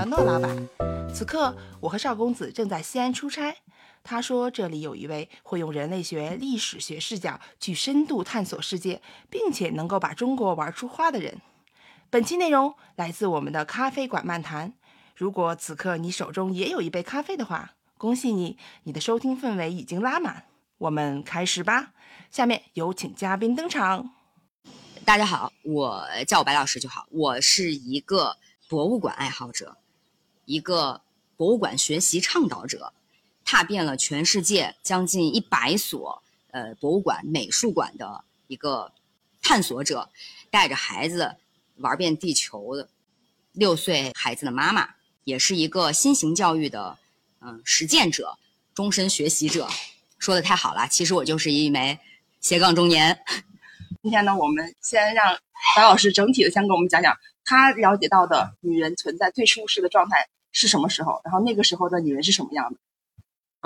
的诺老板。此刻，我和邵公子正在西安出差。他说，这里有一位会用人类学、历史学视角去深度探索世界，并且能够把中国玩出花的人。本期内容来自我们的咖啡馆漫谈。如果此刻你手中也有一杯咖啡的话，恭喜你，你的收听氛围已经拉满。我们开始吧。下面有请嘉宾登场。大家好，我叫我白老师就好。我是一个博物馆爱好者，一个博物馆学习倡导者。踏遍了全世界将近一百所呃博物馆、美术馆的一个探索者，带着孩子玩遍地球的六岁孩子的妈妈，也是一个新型教育的嗯实践者、终身学习者。说的太好了，其实我就是一枚斜杠中年。今天呢，我们先让白老师整体的先给我们讲讲他了解到的女人存在最舒适的状态是什么时候，然后那个时候的女人是什么样的。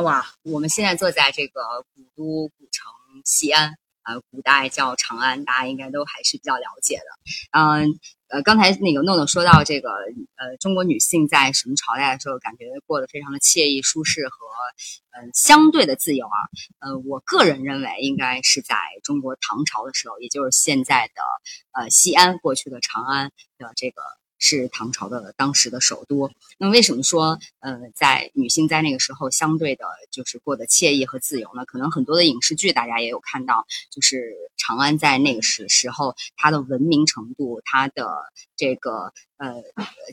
哇，我们现在坐在这个古都古城西安，呃，古代叫长安，大家应该都还是比较了解的。嗯，呃，刚才那个诺诺说到这个，呃，中国女性在什么朝代的时候，感觉过得非常的惬意、舒适和，嗯，相对的自由啊。呃，我个人认为应该是在中国唐朝的时候，也就是现在的呃西安，过去的长安的这个。是唐朝的当时的首都。那，为什么说，呃，在女性在那个时候相对的，就是过得惬意和自由呢？可能很多的影视剧大家也有看到，就是长安在那个时时候，它的文明程度，它的这个呃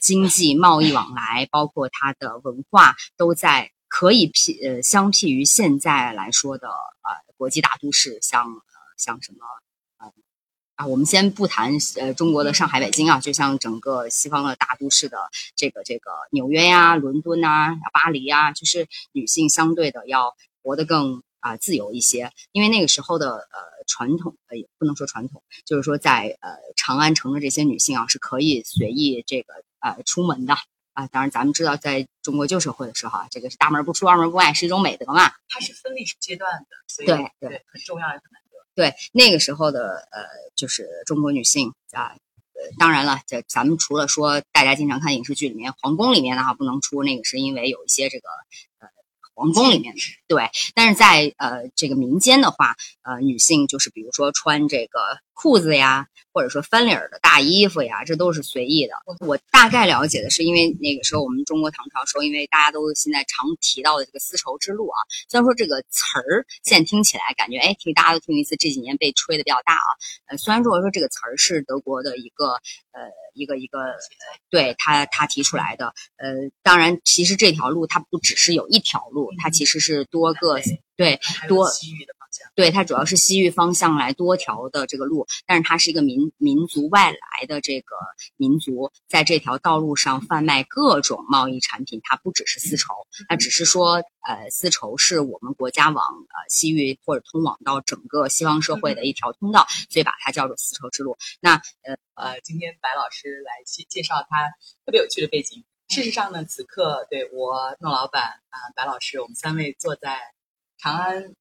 经济贸易往来，包括它的文化，都在可以媲呃相媲于现在来说的呃国际大都市，像呃像什么。啊，我们先不谈呃中国的上海、北京啊，就像整个西方的大都市的这个这个纽约呀、伦敦啊、巴黎啊，就是女性相对的要活得更啊自由一些，因为那个时候的呃传统呃也不能说传统，就是说在呃长安城的这些女性啊是可以随意这个呃出门的啊。当然咱们知道，在中国旧社会的时候啊，这个是大门不出二门不迈是一种美德嘛。它是分历史阶段的，所以对对很重要很难。对那个时候的呃，就是中国女性啊，呃，当然了，这咱们除了说大家经常看影视剧里面皇宫里面的哈不能出，那个是因为有一些这个呃。皇宫里面对，但是在呃这个民间的话，呃女性就是比如说穿这个裤子呀，或者说翻领的大衣服呀，这都是随意的。我大概了解的是，因为那个时候我们中国唐朝时候，因为大家都现在常提到的这个丝绸之路啊，虽然说这个词儿现在听起来感觉哎听大家都听一次，这几年被吹的比较大啊。呃，虽然说说这个词儿是德国的一个呃一个一个对他他提出来的，呃，当然其实这条路它不只是有一条路。它其实是多个对多对它主要是西域方向来多条的这个路，但是它是一个民民族外来的这个民族，在这条道路上贩卖各种贸易产品，它不只是丝绸，它只是说呃丝绸是我们国家往呃西域或者通往到整个西方社会的一条通道，所以把它叫做丝绸之路。那呃呃，今天白老师来介介绍他特别有趣的背景。事实上呢，此刻对我诺老板啊，白老师，我们三位坐在长安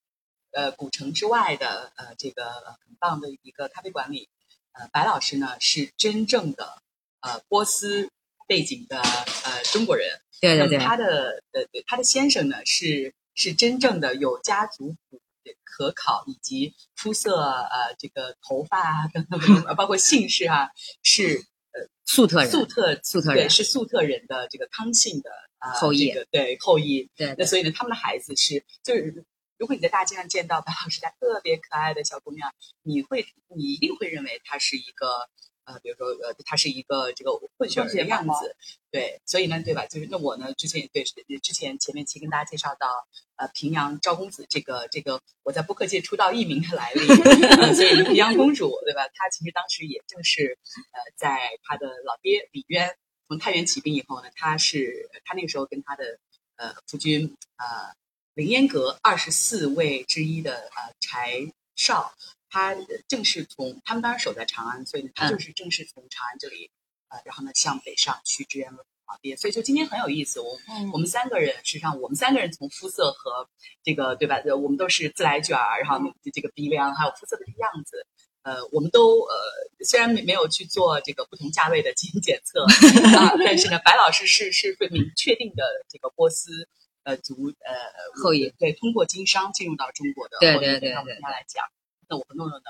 呃古城之外的呃这个很棒的一个咖啡馆里。呃，白老师呢是真正的呃波斯背景的呃中国人，对对对。他的呃他的先生呢是是真正的有家族谱可考，以及肤色呃这个头发啊等等，包括姓氏啊是。呃粟特人，粟特粟特人是粟特人的这个康姓的呃后裔，对后裔。对，那所以呢，他们的孩子是，就是如果你在大街上见到白老师家特别可爱的小姑娘，你会，你一定会认为她是一个。呃，比如说，呃，她是一个这个混血的样子，对，所以呢，对吧？就是那我呢，之前也对之前前面期跟大家介绍到，呃，平阳赵公子这个这个我在播客界出道艺名的来历，所以平阳公主，对吧？她其实当时也正是呃，在她的老爹李渊从太原起兵以后呢，她是她那个时候跟她的呃夫君呃凌烟阁二十四位之一的呃柴少。他正是从他们当时守在长安，所以呢，他就是正是从长安这里，呃，然后呢向北上去支援老爹。所以就今天很有意思，我我们三个人，实际上我们三个人从肤色和这个对吧，我们都是自来卷儿，然后这个鼻梁还有肤色的样子，呃，我们都呃，虽然没没有去做这个不同价位的基因检测 啊，但是呢，白老师是是会明确定的这个波斯呃族呃后裔，对，通过经商进入到中国的对对对那我们来讲，那我和诺诺呢，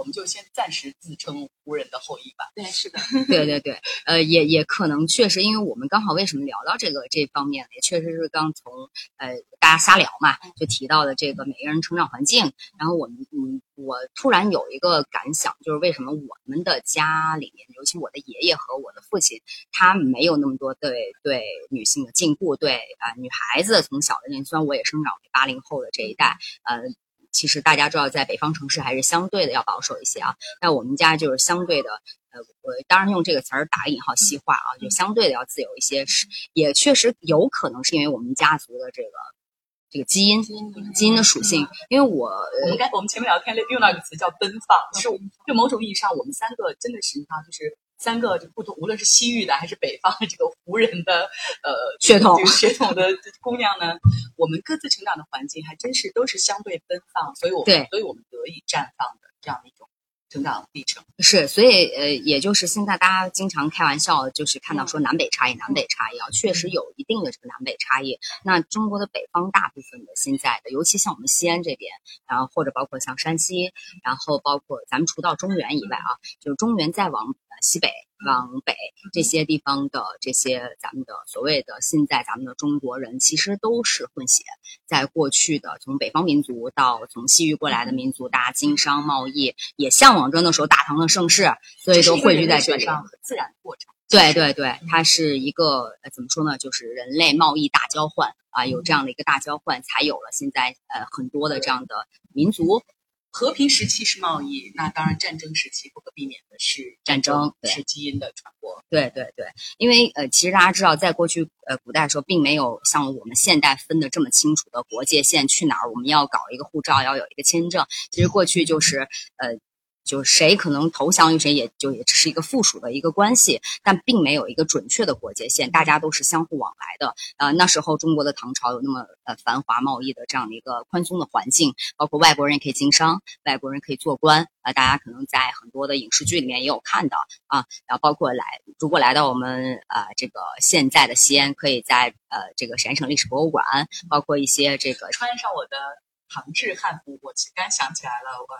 我们就先暂时自称湖人的后裔吧。对，是的，对对对，呃，也也可能确实，因为我们刚好为什么聊到这个这方面，也确实是刚从呃大家瞎聊嘛，就提到了这个每个人成长环境，然后我们嗯，我突然有一个感想，就是为什么我们的家里面，尤其我的爷爷和我的父亲，他没有那么多对对女性的禁锢，对啊、女孩子从小的那，虽然我也生长为八零后的这一代，呃。其实大家知道，在北方城市还是相对的要保守一些啊。那我们家就是相对的，呃，我当然用这个词儿打引号细化啊，就相对的要自由一些。是，也确实有可能是因为我们家族的这个这个基因基因的属性。因为我我们刚我们前面聊天用到一个词叫奔放，就是就某种意义上，我们三个真的是哈，就是三个就不同，无论是西域的还是北方的这个胡人的呃血统血统的姑娘呢，我们各自成长的环境还真是都是相对奔放，所以我们对所以我们得以绽放的这样的一种成长历程。是，所以呃，也就是现在大家经常开玩笑，就是看到说南北差异，南北差异啊，确实有一定的这个南北差异。那中国的北方大部分的现在的，尤其像我们西安这边，然后或者包括像山西，然后包括咱们除到中原以外啊，就是中原再往呃西北。往北这些地方的这些咱们的所谓的现在咱们的中国人，其实都是混血。在过去的从北方民族到从西域过来的民族，大家经商贸易也向往着那时候大唐的盛世，所以都汇聚在这里。上自然过程。对对对，它是一个呃怎么说呢？就是人类贸易大交换啊，有这样的一个大交换，才有了现在呃很多的这样的民族。和平时期是贸易，那当然战争时期不可避免的是战争是基因的传播。对对对，因为呃，其实大家知道，在过去呃古代的时候，并没有像我们现代分的这么清楚的国界线，去哪儿我们要搞一个护照，要有一个签证。其实过去就是呃。就谁可能投降于谁，也就也只是一个附属的一个关系，但并没有一个准确的国界线，大家都是相互往来的。呃，那时候中国的唐朝有那么呃繁华贸易的这样的一个宽松的环境，包括外国人也可以经商，外国人可以做官啊、呃。大家可能在很多的影视剧里面也有看到啊。然后包括来，如果来到我们呃这个现在的西安，可以在呃这个陕西省历史博物馆，包括一些这个穿上我的唐制汉服，我刚想起来了，我。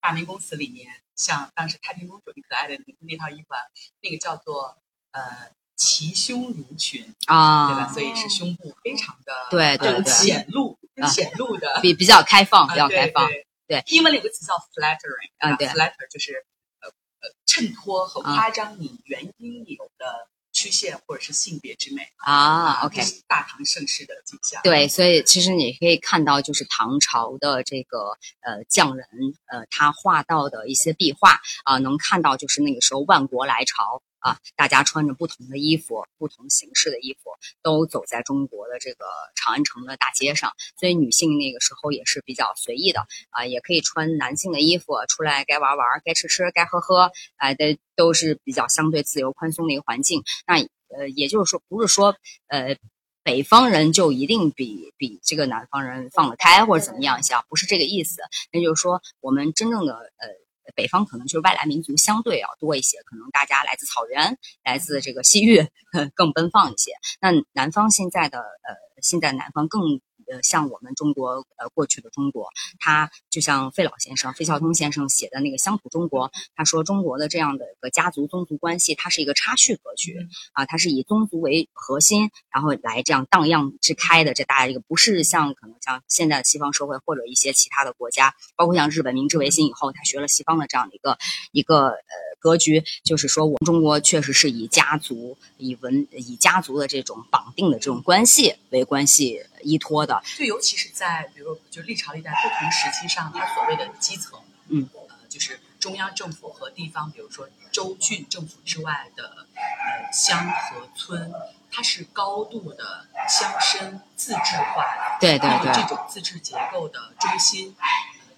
大明宫词里面，像当时太平公主很可爱的那那套衣服，啊，那个叫做呃齐胸襦裙啊，对吧？所以是胸部非常的对对对。显露显露的，比比较开放，比较啊开放。对对。英文里有个词叫 flattering 啊对，flatter 就是呃呃衬托和夸张你原应有的曲线或者是性别之美啊，OK，是大唐盛世的景象。对，所以其实你可以看到，就是唐朝的这个呃匠人，呃，他画到的一些壁画啊、能看到就是那个时候万国来朝啊，大家穿着不同的衣服，不同形式的衣服，都走在中国的这个长安城的大街上。所以女性那个时候也是比较随意的啊、也可以穿男性的衣服出来，该玩玩，该吃吃，该喝喝，哎、的都是比较相对自由宽松的一个环境。那呃，也就是说，不是说呃。北方人就一定比比这个南方人放得开或者怎么样一些啊，不是这个意思。那就是说，我们真正的呃北方可能就是外来民族相对要多一些，可能大家来自草原，来自这个西域，更奔放一些。那南方现在的呃，现在南方更。呃，像我们中国呃过去的中国，他就像费老先生、费孝通先生写的那个《乡土中国》，他说中国的这样的一个家族宗族关系，它是一个插叙格局啊，它是以宗族为核心，然后来这样荡漾之开的这大家一个，不是像可能像现在的西方社会或者一些其他的国家，包括像日本明治维新以后，他学了西方的这样的一个一个呃格局，就是说我们中国确实是以家族、以文、以家族的这种绑定的这种关系为关系依托的。就尤其是在比如就历朝历代不同时期上，它所谓的基层，嗯，呃，就是中央政府和地方，比如说州郡政府之外的呃乡和村，它是高度的乡绅自治化的。对对对这种自治结构的中心，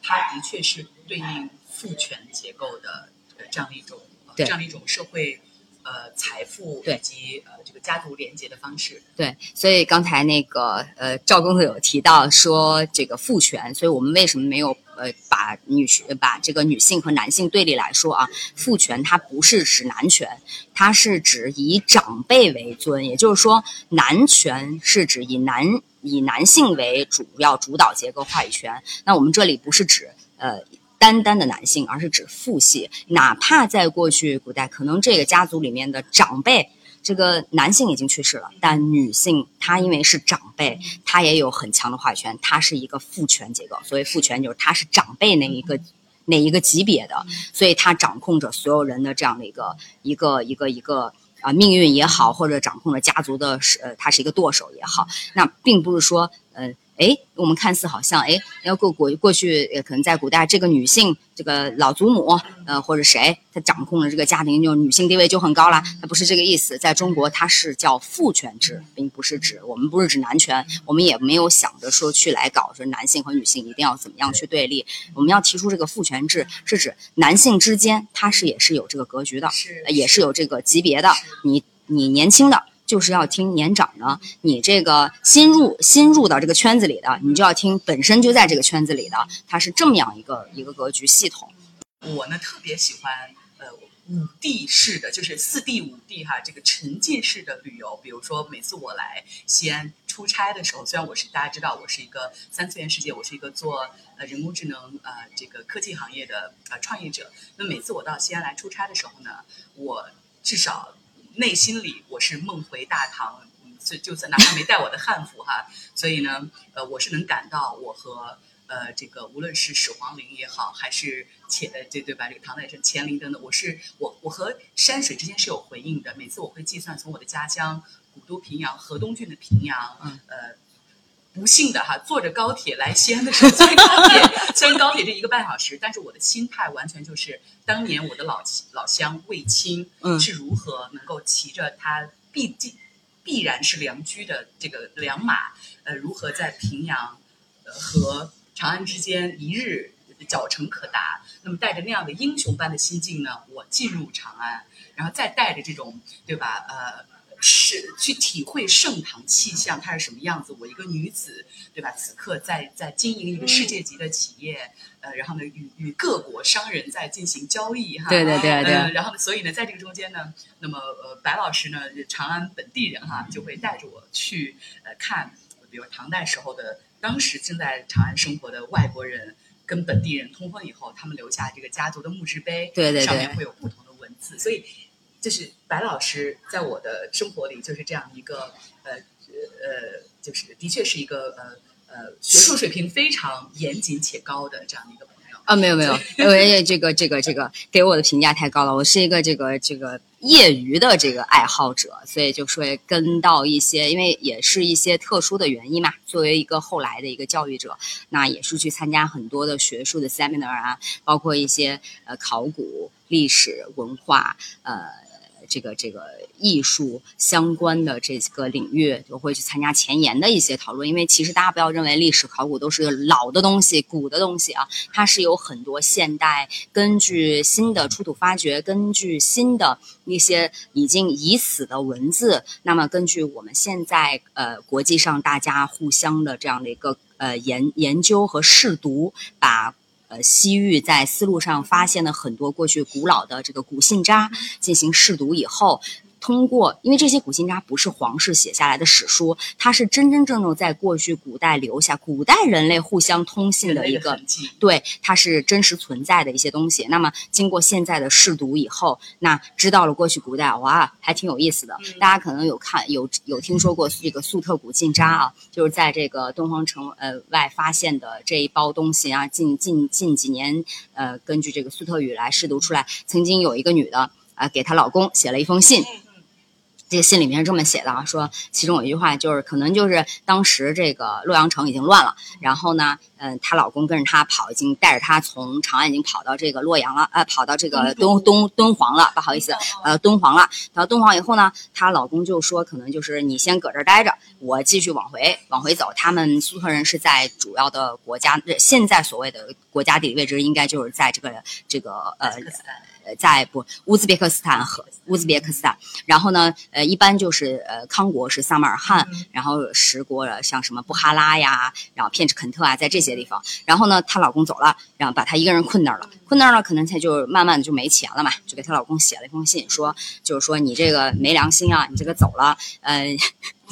它的确是对应父权结构的呃这样的一种呃这样的一种社会呃财富对以及呃这个家族连接的方式。对，所以刚才那个呃赵公子有提到说这个父权，所以我们为什么没有呃把女把这个女性和男性对立来说啊，父权它不是指男权，它是指以长辈为尊，也就是说男权是指以男以男性为主要主导结构话语权。那我们这里不是指呃。单单的男性，而是指父系。哪怕在过去古代，可能这个家族里面的长辈，这个男性已经去世了，但女性她因为是长辈，她也有很强的话语权，她是一个父权结构。所以父权就是她是长辈那一个那一个级别的，所以她掌控着所有人的这样的一个一个一个一个啊命运也好，或者掌控着家族的是呃，他是一个舵手也好，那并不是说嗯。哎，我们看似好像哎，要过过过去，可能在古代，这个女性，这个老祖母，呃，或者谁，她掌控了这个家庭，就女性地位就很高了。那不是这个意思，在中国，它是叫父权制，并不是指我们不是指男权，我们也没有想着说去来搞说男性和女性一定要怎么样去对立。我们要提出这个父权制，是指男性之间，他是也是有这个格局的，也是有这个级别的。你你年轻的。就是要听年长的，你这个新入新入到这个圈子里的，你就要听本身就在这个圈子里的，它是这么样一个一个格局系统。我呢特别喜欢呃五 D 式的，就是四 D 五 D 哈，这个沉浸式的旅游。比如说每次我来西安出差的时候，虽然我是大家知道我是一个三次元世界，我是一个做呃人工智能呃这个科技行业的呃创业者，那每次我到西安来出差的时候呢，我至少。内心里我是梦回大唐，就就算哪怕没带我的汉服哈，所以呢，呃，我是能感到我和呃这个无论是始皇陵也好，还是乾呃对对吧，这个唐代是乾陵等等，我是我我和山水之间是有回应的。每次我会计算从我的家乡古都平阳河东郡的平阳，呃。不幸的哈，坐着高铁来西安的时候，坐高铁，虽然高铁这一个半小时，但是我的心态完全就是当年我的老老乡卫青是如何能够骑着他必必必然是良驹的这个良马，呃，如何在平阳和长安之间一日脚程可达，那么带着那样的英雄般的心境呢，我进入长安，然后再带着这种对吧，呃。是去体会盛唐气象，它是什么样子？我一个女子，对吧？此刻在在经营一个世界级的企业，呃，然后呢，与与各国商人在进行交易，哈，对对对对。然后呢，所以呢，在这个中间呢，那么呃，白老师呢，长安本地人哈，就会带着我去呃看，比如唐代时候的，当时正在长安生活的外国人跟本地人通婚以后，他们留下这个家族的墓志碑，对对对，上面会有不同的文字，所以。就是白老师在我的生活里就是这样一个呃呃，就是的确是一个呃呃学术水平非常严谨且高的这样的一个朋友啊，没有没有，因为这个这个这个给我的评价太高了，我是一个这个这个业余的这个爱好者，所以就说跟到一些，因为也是一些特殊的原因嘛，作为一个后来的一个教育者，那也是去参加很多的学术的 seminar 啊，包括一些呃考古、历史文化呃。这个这个艺术相关的这个领域，就会去参加前沿的一些讨论。因为其实大家不要认为历史考古都是老的东西、古的东西啊，它是有很多现代根据新的出土发掘，根据新的那些已经已死的文字，那么根据我们现在呃国际上大家互相的这样的一个呃研研究和试读，把。呃，西域在丝路上发现了很多过去古老的这个古信札，进行试读以后。通过，因为这些古信札不是皇室写下来的史书，它是真真正正在过去古代留下古代人类互相通信的一个，对，它是真实存在的一些东西。那么经过现在的试读以后，那知道了过去古代，哇，还挺有意思的。大家可能有看有有听说过这个粟特古信札啊，就是在这个敦煌城呃外发现的这一包东西啊，近近近几年呃，根据这个粟特语来试读出来，曾经有一个女的啊，给她老公写了一封信。这个信里面是这么写的啊，说其中有一句话就是，可能就是当时这个洛阳城已经乱了，然后呢，嗯，她老公跟着她跑，已经带着她从长安已经跑到这个洛阳了，呃，跑到这个敦敦敦煌了，不好意思，呃，敦煌了。到敦煌以后呢，她老公就说，可能就是你先搁这儿待着，我继续往回往回走。他们苏特人是在主要的国家，现在所谓的国家地理位置，应该就是在这个这个呃。呃在不乌兹别克斯坦和乌兹别克斯坦，然后呢呃一般就是呃康国是萨马尔罕，然后十国像什么布哈拉呀，然后片赤肯特啊，在这些地方，然后呢她老公走了，然后把她一个人困那儿了，困那儿了可能她就慢慢的就没钱了嘛，就给她老公写了一封信，说就是说你这个没良心啊，你这个走了，呃。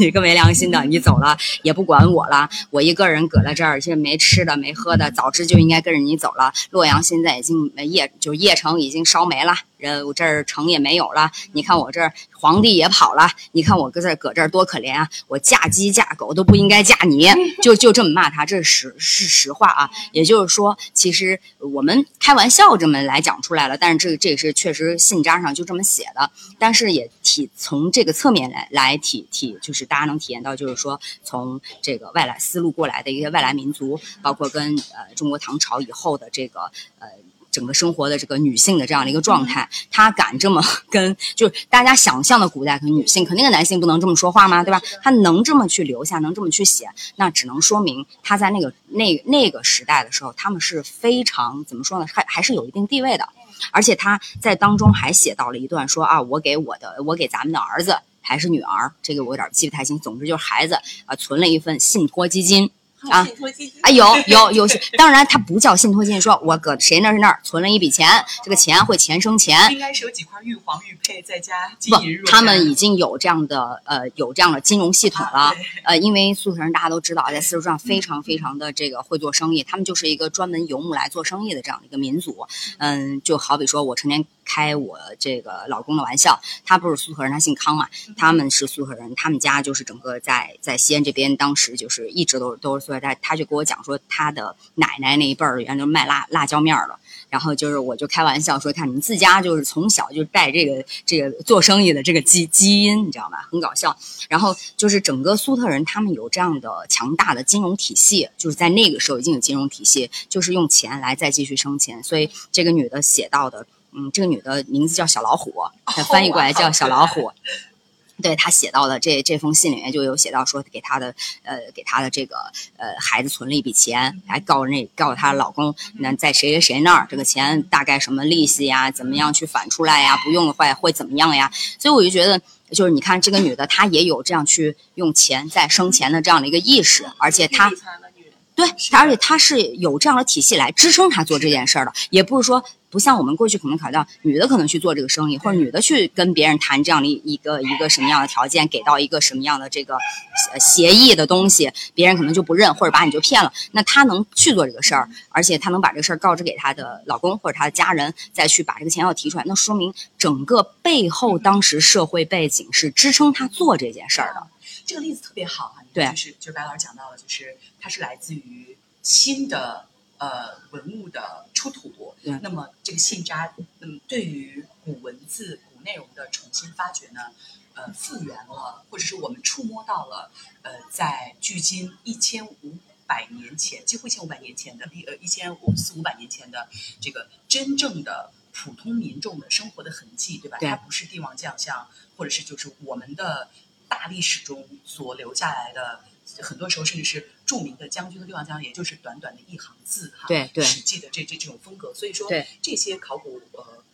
你个没良心的，你走了也不管我了，我一个人搁在这儿，这没吃的没喝的，早知就应该跟着你走了。洛阳现在已经夜，就夜城已经烧没了。呃我这儿城也没有了，你看我这儿皇帝也跑了，你看我搁这搁这儿多可怜啊！我嫁鸡嫁狗都不应该嫁你，就就这么骂他，这是实是实话啊。也就是说，其实我们开玩笑这么来讲出来了，但是这这是确实信札上就这么写的，但是也体从这个侧面来来体体，就是大家能体验到，就是说从这个外来思路过来的一些外来民族，包括跟呃中国唐朝以后的这个呃。整个生活的这个女性的这样的一个状态，她敢这么 跟，就是大家想象的古代可能女性，肯定个男性不能这么说话吗？对吧？她能这么去留下，能这么去写，那只能说明她在那个那那个时代的时候，他们是非常怎么说呢？还还是有一定地位的。而且她在当中还写到了一段说啊，我给我的，我给咱们的儿子还是女儿，这个我有点记不太清。总之就是孩子啊，存了一份信托基金。啊，啊有有 有，当然它不叫信托基金，说我搁谁那儿那儿存了一笔钱，这个钱会钱生钱。应该是有几块玉皇玉佩再加金银不，他们已经有这样的呃有这样的金融系统了。呃，因为苏特人大家都知道，在丝绸上非常非常的这个会做生意，他们就是一个专门游牧来做生意的这样的一个民族。嗯，就好比说我成天。开我这个老公的玩笑，他不是苏特人，他姓康嘛，他们是苏特人，他们家就是整个在在西安这边，当时就是一直都都是苏特他他就跟我讲说，他的奶奶那一辈儿原来就卖辣辣椒面儿的，然后就是我就开玩笑说，看你们自家就是从小就带这个这个做生意的这个基基因，你知道吧？很搞笑。然后就是整个苏特人，他们有这样的强大的金融体系，就是在那个时候已经有金融体系，就是用钱来再继续生钱。所以这个女的写到的。嗯，这个女的名字叫小老虎，她翻译过来叫小老虎。对她写到的这这封信里面就有写到说，给她的呃给她的这个呃孩子存了一笔钱，还告那告诉她老公，那在谁谁谁那儿，这个钱大概什么利息呀，怎么样去返出来呀？不用的话会怎么样呀？所以我就觉得，就是你看这个女的，她也有这样去用钱在生钱的这样的一个意识，而且她。对，而且他是有这样的体系来支撑他做这件事儿的，也不是说不像我们过去可能考虑到女的可能去做这个生意，或者女的去跟别人谈这样的一个一个什么样的条件，给到一个什么样的这个协议的东西，别人可能就不认，或者把你就骗了。那她能去做这个事儿，而且她能把这个事儿告知给她的老公或者她的家人，再去把这个钱要提出来，那说明整个背后当时社会背景是支撑他做这件事儿的。这个例子特别好啊，对，就是就是白老师讲到了，就是它是来自于新的呃文物的出土，那么这个信札，嗯，对于古文字、古内容的重新发掘呢，呃，复原了，或者是我们触摸到了，呃，在距今一千五百年前，几乎一千五百年前的，一呃一千五四五百年前的这个真正的普通民众的生活的痕迹，对吧？它不是帝王将相，或者是就是我们的。大历史中所留下来的，很多时候甚至是著名的将军和帝王将，也就是短短的一行字哈。对对。史记的这这这种风格，所以说这些考古呃，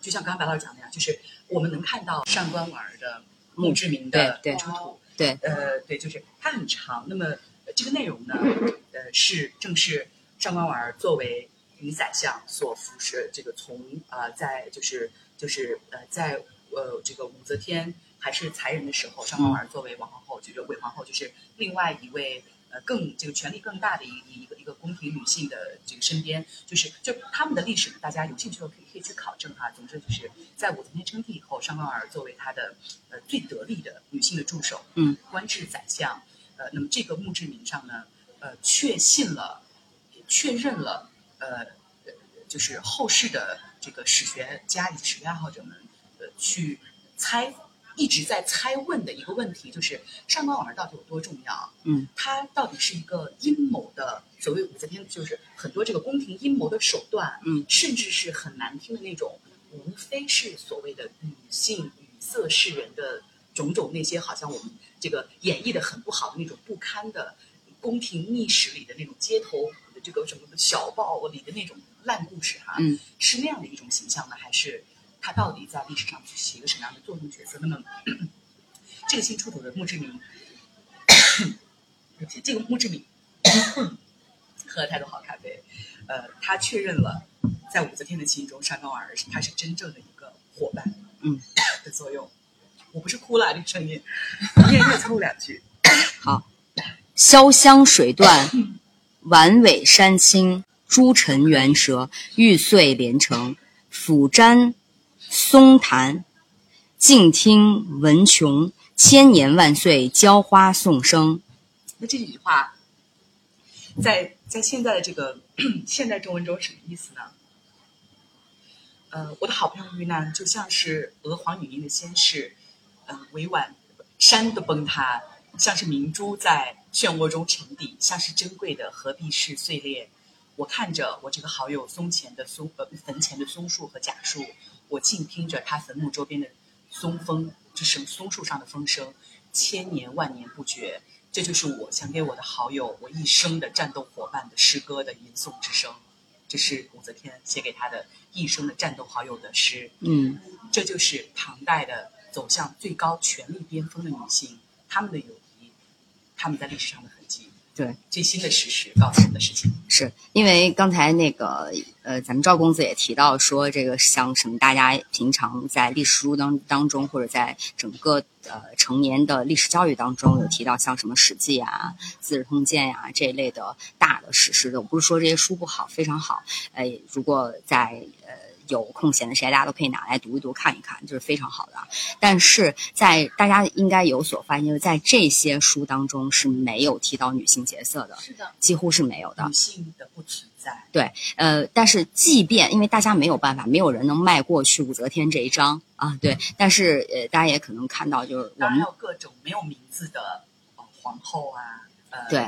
就像刚刚白老师讲的呀，就是我们能看到上官婉儿的墓志铭的出土。对。呃，对，就是它很长。那么这个内容呢，呃，是正是上官婉儿作为女宰相所服侍，这个从啊，在就是就是呃，在呃这个武则天。还是才人的时候，上官婉儿作为王皇后，就是韦皇后，就是另外一位呃更这个权力更大的一一个一个宫廷女性的这个身边，就是就他们的历史，大家有兴趣的可以可以去考证哈。总之就是在武则天称帝以后，上官婉儿作为她的呃最得力的女性的助手，嗯，官至宰相，呃，那么这个墓志铭上呢，呃，确信了，确认了，呃，就是后世的这个史学家以及史学爱好者们，呃，去猜。一直在猜问的一个问题，就是上官婉儿到底有多重要？嗯，她到底是一个阴谋的所谓武则天，就是很多这个宫廷阴谋的手段，嗯，甚至是很难听的那种，无非是所谓的女性语色示人的种种那些，好像我们这个演绎的很不好的那种不堪的宫廷秘史里的那种街头的这个什么小报里的那种烂故事哈，嗯，是那样的一种形象呢，还是他到底在历史上去起一个什么样的作用角色？那么这个新出土的墓志铭，对不起，这个墓志铭喝了太多好咖啡，呃，他确认了在武则天的心中，沙高尔他是真正的一个伙伴，嗯的作用。我不是哭了，这个声音，念念凑两句。好，潇湘水断，晚尾山青，朱尘猿蛇，玉碎连城，抚瞻松潭，静听文琼，千年万岁，浇花颂声。那这几句话，在在现在的这个 现代中文中什么意思呢？呃，我的好朋友遇难，就像是娥皇女英的先逝，呃，委婉山的崩塌，像是明珠在漩涡中沉底，像是珍贵的合璧式碎裂。我看着我这个好友松前的松呃坟前的松树和假树，我静听着他坟墓周边的松风，就是松树上的风声，千年万年不绝。这就是我想给我的好友，我一生的战斗伙伴的诗歌的吟诵之声。这是武则天写给她的一生的战斗好友的诗。嗯这就是唐代的走向最高权力巅峰的女性，她们的友谊，她们在历史上的。对，最新的事实告诉我们的事情。是因为刚才那个呃，咱们赵公子也提到说，这个像什么大家平常在历史书当当中，或者在整个呃成年的历史教育当中，有提到像什么《史记》啊、《资治通鉴》呀这一类的大的史诗的。我不是说这些书不好，非常好。呃，如果在呃有空闲的时间，大家都可以拿来读一读、看一看，就是非常好的啊。但是在大家应该有所发现，就是在这些书当中是没有提到女性角色的，是的，几乎是没有的女。性的不存在。呃，但是即便因为大家没有办法，没有人能迈过去武则天这一章啊，对。但是呃，大家也可能看到，就是我们有各种没有名字的呃皇后啊，呃，对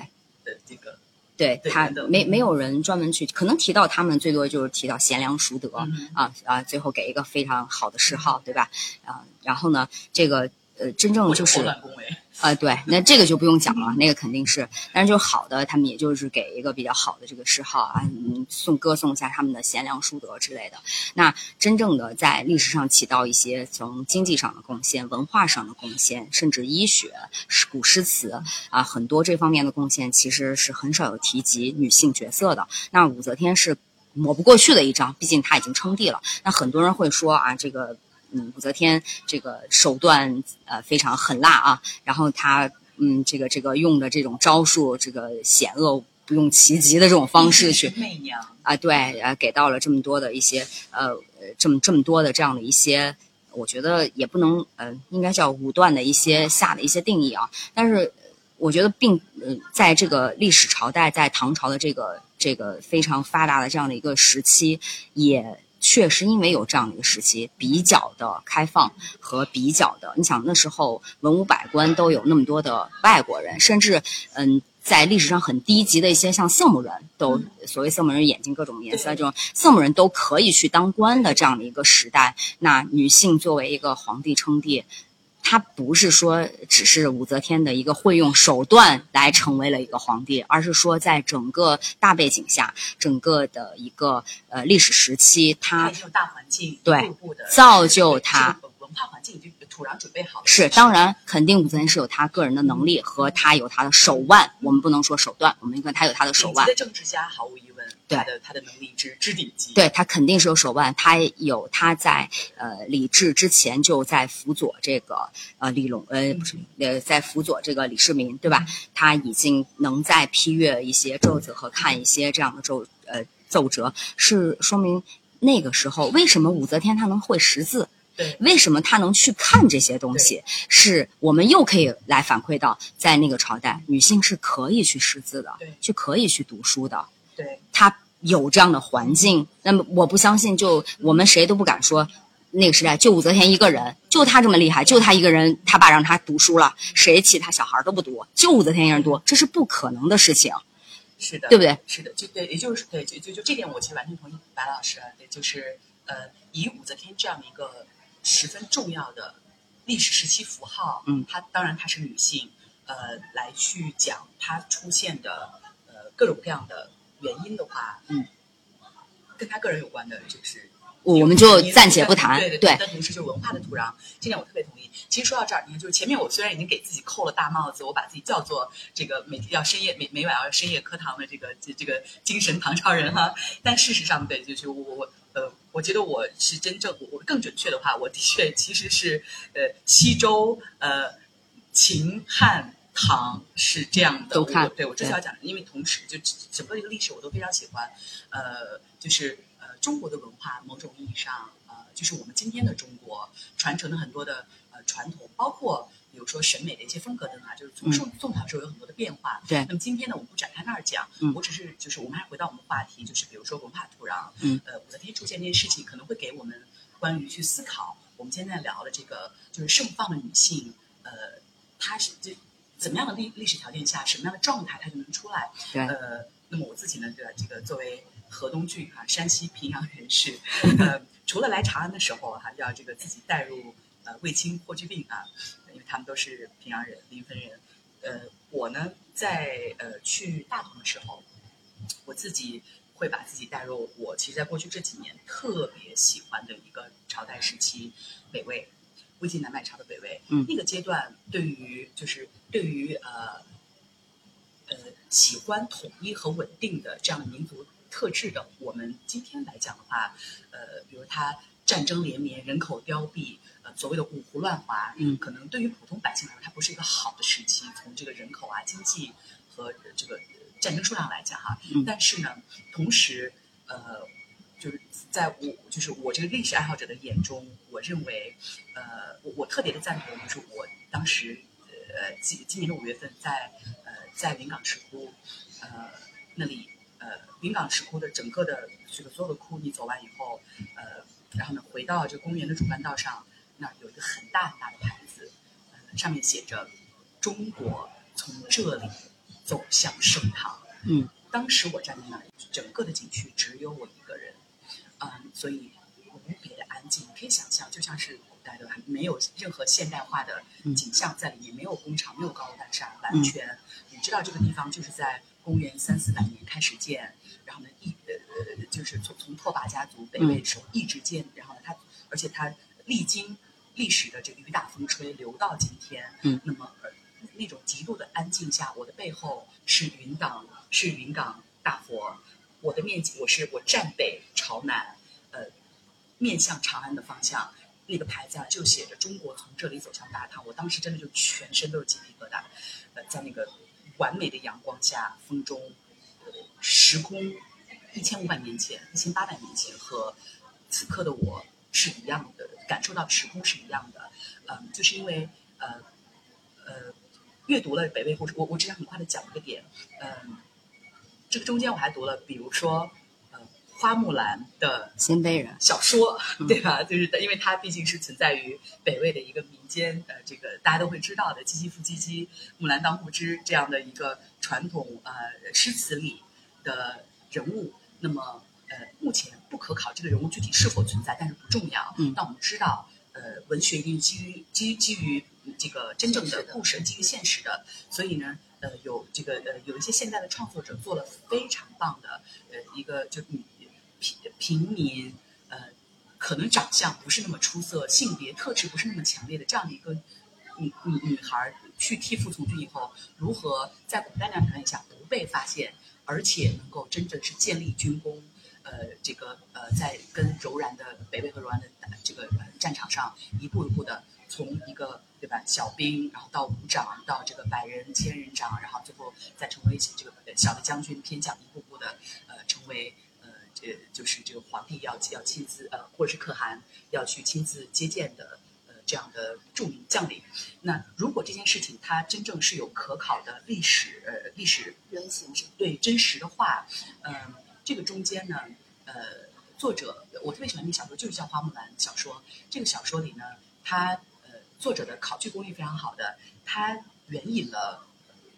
的这个，对他没没有人专门去，可能提到他们最多就是提到贤良淑德、嗯啊啊，最后给一个非常好的谥号，对吧？啊，然后呢，这个呃，真正就是我暖恭维。呃，对，那这个就不用讲了，那个肯定是，但是就是好的，他们也就是给一个比较好的这个谥号啊，嗯，送歌颂一下他们的贤良淑德之类的。那真正的在历史上起到一些从经济上的贡献、文化上的贡献，甚至医学、诗古诗词啊，很多这方面的贡献，其实是很少有提及女性角色的。那武则天是抹不过去的一张，毕竟她已经称帝了。那很多人会说啊，这个。嗯，武则天这个手段呃非常狠辣啊，然后她嗯这个这个用的这种招数，这个险恶不用其极的这种方式去媚娘，啊，对，啊，给到了这么多的一些呃呃这么这么多的这样的一些，我觉得也不能呃应该叫武断的一些下的一些定义啊，但是我觉得并呃在这个历史朝代，在唐朝的这个这个非常发达的这样的一个时期，也。确实，因为有这样的一个时期，比较的开放和比较的，你想那时候文武百官都有那么多的外国人，甚至嗯，在历史上很低级的一些像色目人都，所谓色目人眼睛各种颜色这种色目人都可以去当官的这样的一个时代，那女性作为一个皇帝称帝。她不是说只是武则天的一个会用手段来成为了一个皇帝，而是说在整个大背景下，整个的一个呃历史时期，她它已经有大环境，对造就他文化环境已经土壤准备好了。是当然肯定武则天是有她个人的能力和她有她的手腕，我们不能说手段，我们应该她有她的手腕政治家毫无疑问，对他的他的能力之之顶级。对她肯定是有手腕，她有她在呃李治之前就在辅佐这个呃李隆呃不是呃在辅佐这个李世民，对吧？她已经能在批阅一些奏折和看一些这样的奏呃奏折，是说明那个时候为什么武则天她能会识字。对为什么她能去看这些东西？是我们又可以来反馈到，在那个朝代，女性是可以去识字的对，去可以去读书的。对她有这样的环境，那么我不相信，就我们谁都不敢说，那个时代就武则天一个人，就她这么厉害，就她一个人，她爸让她读书了，谁其他小孩都不读，就武则天一个人读，这是不可能的事情，是的，对不对？是的，就对，也就是对，就就就这点，我其实完全同意白老师啊，对，就是呃，以武则天这样的一个十分重要的历史时期符号，嗯，她当然她是女性，呃，来去讲她出现的呃各种各样的原因的话，嗯，跟她个人有关的，就是我们就暂且不谈。对对对，但同时就是文化的土壤，这点我特别同意。其实说到这儿，你看，就是前面我虽然已经给自己扣了大帽子，我把自己叫做这个每天要深夜每每晚要深夜课堂的这个这这个精神唐朝人哈，但事实上，对，就是我我呃，我觉得我是真正我更准确的话，我的确其实是呃西周呃秦汉。唐是这样的，都看对我这是要讲的，因为同时就整个一个历史我都非常喜欢，呃，就是呃中国的文化某种意义上，呃，就是我们今天的中国传承了很多的呃传统，包括比如说审美的一些风格等啊，就是从宋宋朝时候有很多的变化。对。那么今天呢，我们不展开那儿讲，嗯，我只是就是我们还回到我们的话题，就是比如说文化土壤，嗯，呃，武则天出现这件事情可能会给我们关于去思考，我们今天在聊的这个就是盛放的女性，呃，她是这。怎么样的历历史条件下，什么样的状态她就能出来？对。呃，那么我自己呢，这个这个作为河东郡啊，山西平阳人士，呃，除了来长安的时候哈，要这个自己带入呃卫青、霍去病啊，因为他们都是平阳人、临汾人。呃，我呢，在呃去大同的时候，我自己会把自己带入我其实，在过去这几年特别喜欢的一个朝代时期——北魏。魏晋南北朝的北魏，嗯，那个阶段对于就是对于呃呃喜欢统一和稳定的这样的民族特质的，我们今天来讲的话，呃，比如它战争连绵，人口凋敝，呃，所谓的五胡乱华，嗯，可能对于普通百姓来说，它不是一个好的时期，从这个人口啊、经济和这个战争数量来讲哈，嗯，但是呢，同时呃。就是在我就是我这个历史爱好者的眼中，我认为，呃，我我特别的赞同，就是我当时，呃，今今年的五月份在呃在临港石窟，呃那里呃临港石窟的整个的这个所有的窟，你走完以后，呃，然后呢回到这个公园的主干道上，那有一个很大很大的牌子，呃上面写着“中国从这里走向盛唐”。嗯，当时我站在那里，整个的景区只有我一个人。嗯，所以无比的安静，你可以想象，就像是古代的，没有任何现代化的景象在里面，没有工厂，没有高楼大厦，完全，你知道这个地方就是在公元三四百年开始建，然后呢，一呃呃，就是从从拓跋家族北魏的时候一直建，然后呢，它而且它历经历史的这个雨打风吹，流到今天，嗯，那么那种极度的安静下，我的背后是云冈，是云冈大佛。我的面积，我是我站北朝南，呃，面向长安的方向，那个牌子啊就写着“中国从这里走向大唐”。我当时真的就全身都是鸡皮疙瘩，呃，在那个完美的阳光下，风中，时空一千五百年前、一千八百年前和此刻的我是一样的，感受到时空是一样的，嗯，就是因为呃呃，阅读了北魏后，我我只想很快的讲一个点，嗯。这个中间我还读了，比如说，花木兰的鲜卑人小说，对吧？就是因为它毕竟是存在于北魏的一个民间，呃，这个大家都会知道的“唧唧复唧唧，木兰当户织”这样的一个传统呃诗词里的人物。那么，呃，目前不可考这个人物具体是否存在，但是不重要。嗯。但我们知道，呃，文学一定基于基基于这个真正的故事，基于现实的，所以呢。呃，有这个呃，有一些现代的创作者做了非常棒的，呃，一个就女平平民，呃，可能长相不是那么出色，性别特质不是那么强烈的这样的一个女女女孩去替父从军以后，如何在古代那样条件下不被发现，而且能够真正是建立军功，呃，这个呃，在跟柔然的北魏和柔然的这个战场上一步一步的从一个。对吧？小兵，然后到武长，到这个百人、千人长，然后最后再成为这个小的将军、偏将，一步步的呃，成为呃，就是这个皇帝要要亲自呃，或者是可汗要去亲自接见的呃这样的著名将领。那如果这件事情它真正是有可考的历史呃历史原型对真实的话，嗯，这个中间呢，呃，作者我特别喜欢那小说，就是叫《花木兰》小说。这个小说里呢，它呃。作者的考据功力非常好的，他援引了，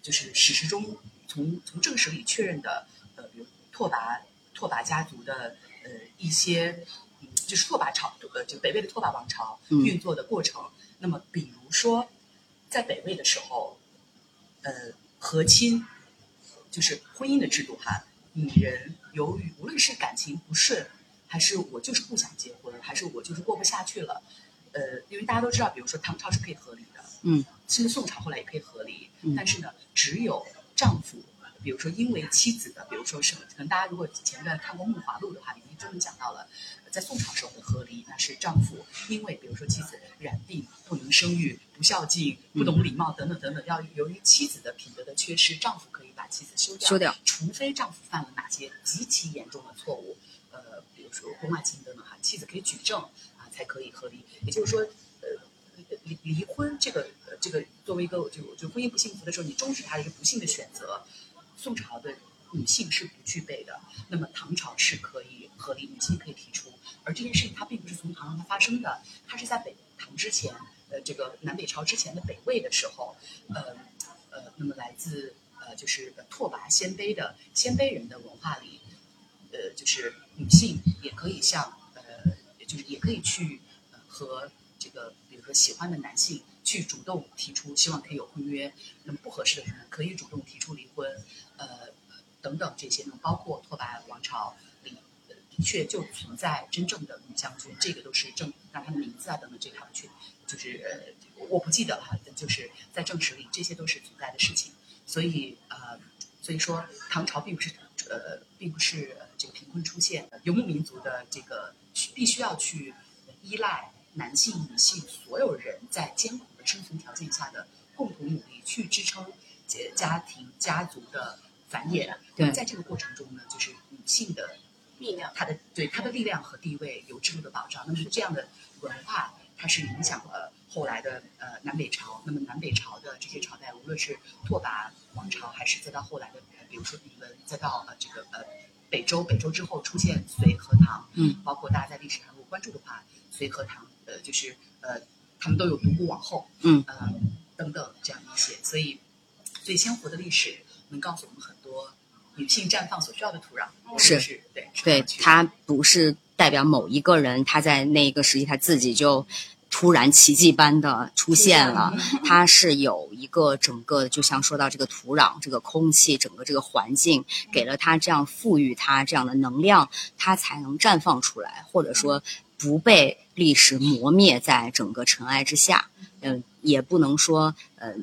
就是史实中从从正史里确认的，呃，比如拓跋拓跋家族的呃一些，嗯，就是拓跋朝呃就北魏的拓跋王朝运作的过程。那么，比如说在北魏的时候，呃，和亲就是婚姻的制度哈，女人由于无论是感情不顺，还是我就是不想结婚，还是我就是过不下去了，呃，因为大家都知道，比如说唐朝是可以和离的，嗯，其实宋朝后来也可以和离，嗯。但是呢，只有丈夫，比如说因为妻子的，比如说什么，可能大家如果前段看过《梦华录》的话，里面专门讲到了，在宋朝时候的和离，那是丈夫因为比如说妻子染病不能生育、不孝敬、不懂礼貌等等等等，要由于妻子的品德的缺失，丈夫可以把妻子休掉，休掉，除非丈夫犯了哪些极其严重的错误，呃，比如说婚外情等等哈，妻子可以举证啊，才可以和离。也就是说，呃，离离婚这个呃这个作为一个就就婚姻不幸福的时候，你终止它的一个不幸的选择。宋朝的女性是不具备的，那么唐朝是可以合理，女性可以提出。而这件事情它并不是从唐朝发生的，它是在北唐之前，呃，这个南北朝之前的北魏的时候，呃呃，那么来自呃就是拓跋鲜卑的鲜卑人的文化里，呃，就是女性也可以像呃，就是也可以去和这个比如说喜欢的男性去主动提出希望可以有婚约，那么不合适的人，可以主动提出离婚，呃等等这些，那么包括拓跋王朝里。的确就存在真正的女将军，这个都是正让他的名字啊等等，这个他们去就是呃我不记得了哈，就是在正史里这些都是存在的事情，所以呃所以说唐朝并不是呃并不是这个贫困出现，游牧民族的这个必须要去依赖男性、女性所有人在艰苦生存条件下的共同努力去支撑家家庭家族的繁衍。对在这个过程中呢，就是女性的力量。她的对她的力量和地位有制度的保障。那么这样的文化，它是影响了后来的呃南北朝。那么南北朝的这些朝代，无论是拓跋王朝，还是再到后来的，呃比如说李文，再到呃这个呃北周，北周之后出现隋和唐，嗯，包括大家在历史上如果关注的话，隋和唐呃就是呃他们都有独孤王后，嗯。呃等等这样一些，所以所以鲜活的历史能告诉我们很多女性绽放所需要的土壤，是是对对，它不是代表某一个人，他在那一个时期他自己就突然奇迹般的出现了，它是有一个整个，就像说到这个土壤、这个空气、整个这个环境，给了它这样赋予它这样的能量，它才能绽放出来，或者说不被历史磨灭在整个尘埃之下。嗯、也不能说呃。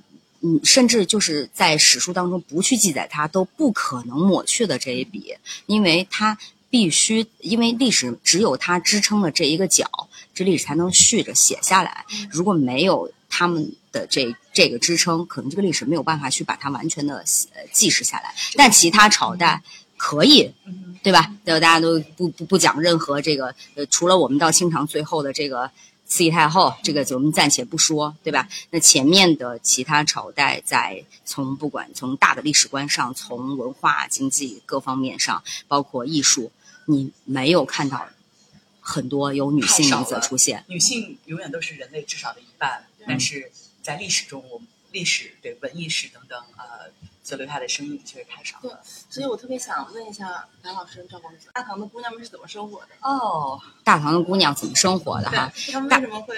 嗯，甚至就是在史书当中不去记载它，都不可能抹去的这一笔，因为它必须，因为历史只有它支撑了这一个角，这历史才能续着写下来。如果没有他们的这这个支撑，可能这个历史没有办法去把它完全的呃记实下来。但其他朝代可以，嗯对吧？对，大家都不不不讲任何这个，呃，除了我们到清朝最后的这个慈禧太后，这个就我们暂且不说，对吧？那前面的其他朝代，在从不管从大的历史观上，从文化、经济各方面上，包括艺术，你没有看到很多有女性名字的出现。女性永远都是人类至少的一半，但是在历史中，我们历史对文艺史等等呃所留下的生命确实太少了。所以我特别想问一下白老师、赵公子，大唐的姑娘们是怎么生活的？哦，大唐的姑娘怎么生活的哈？对，她们为什么会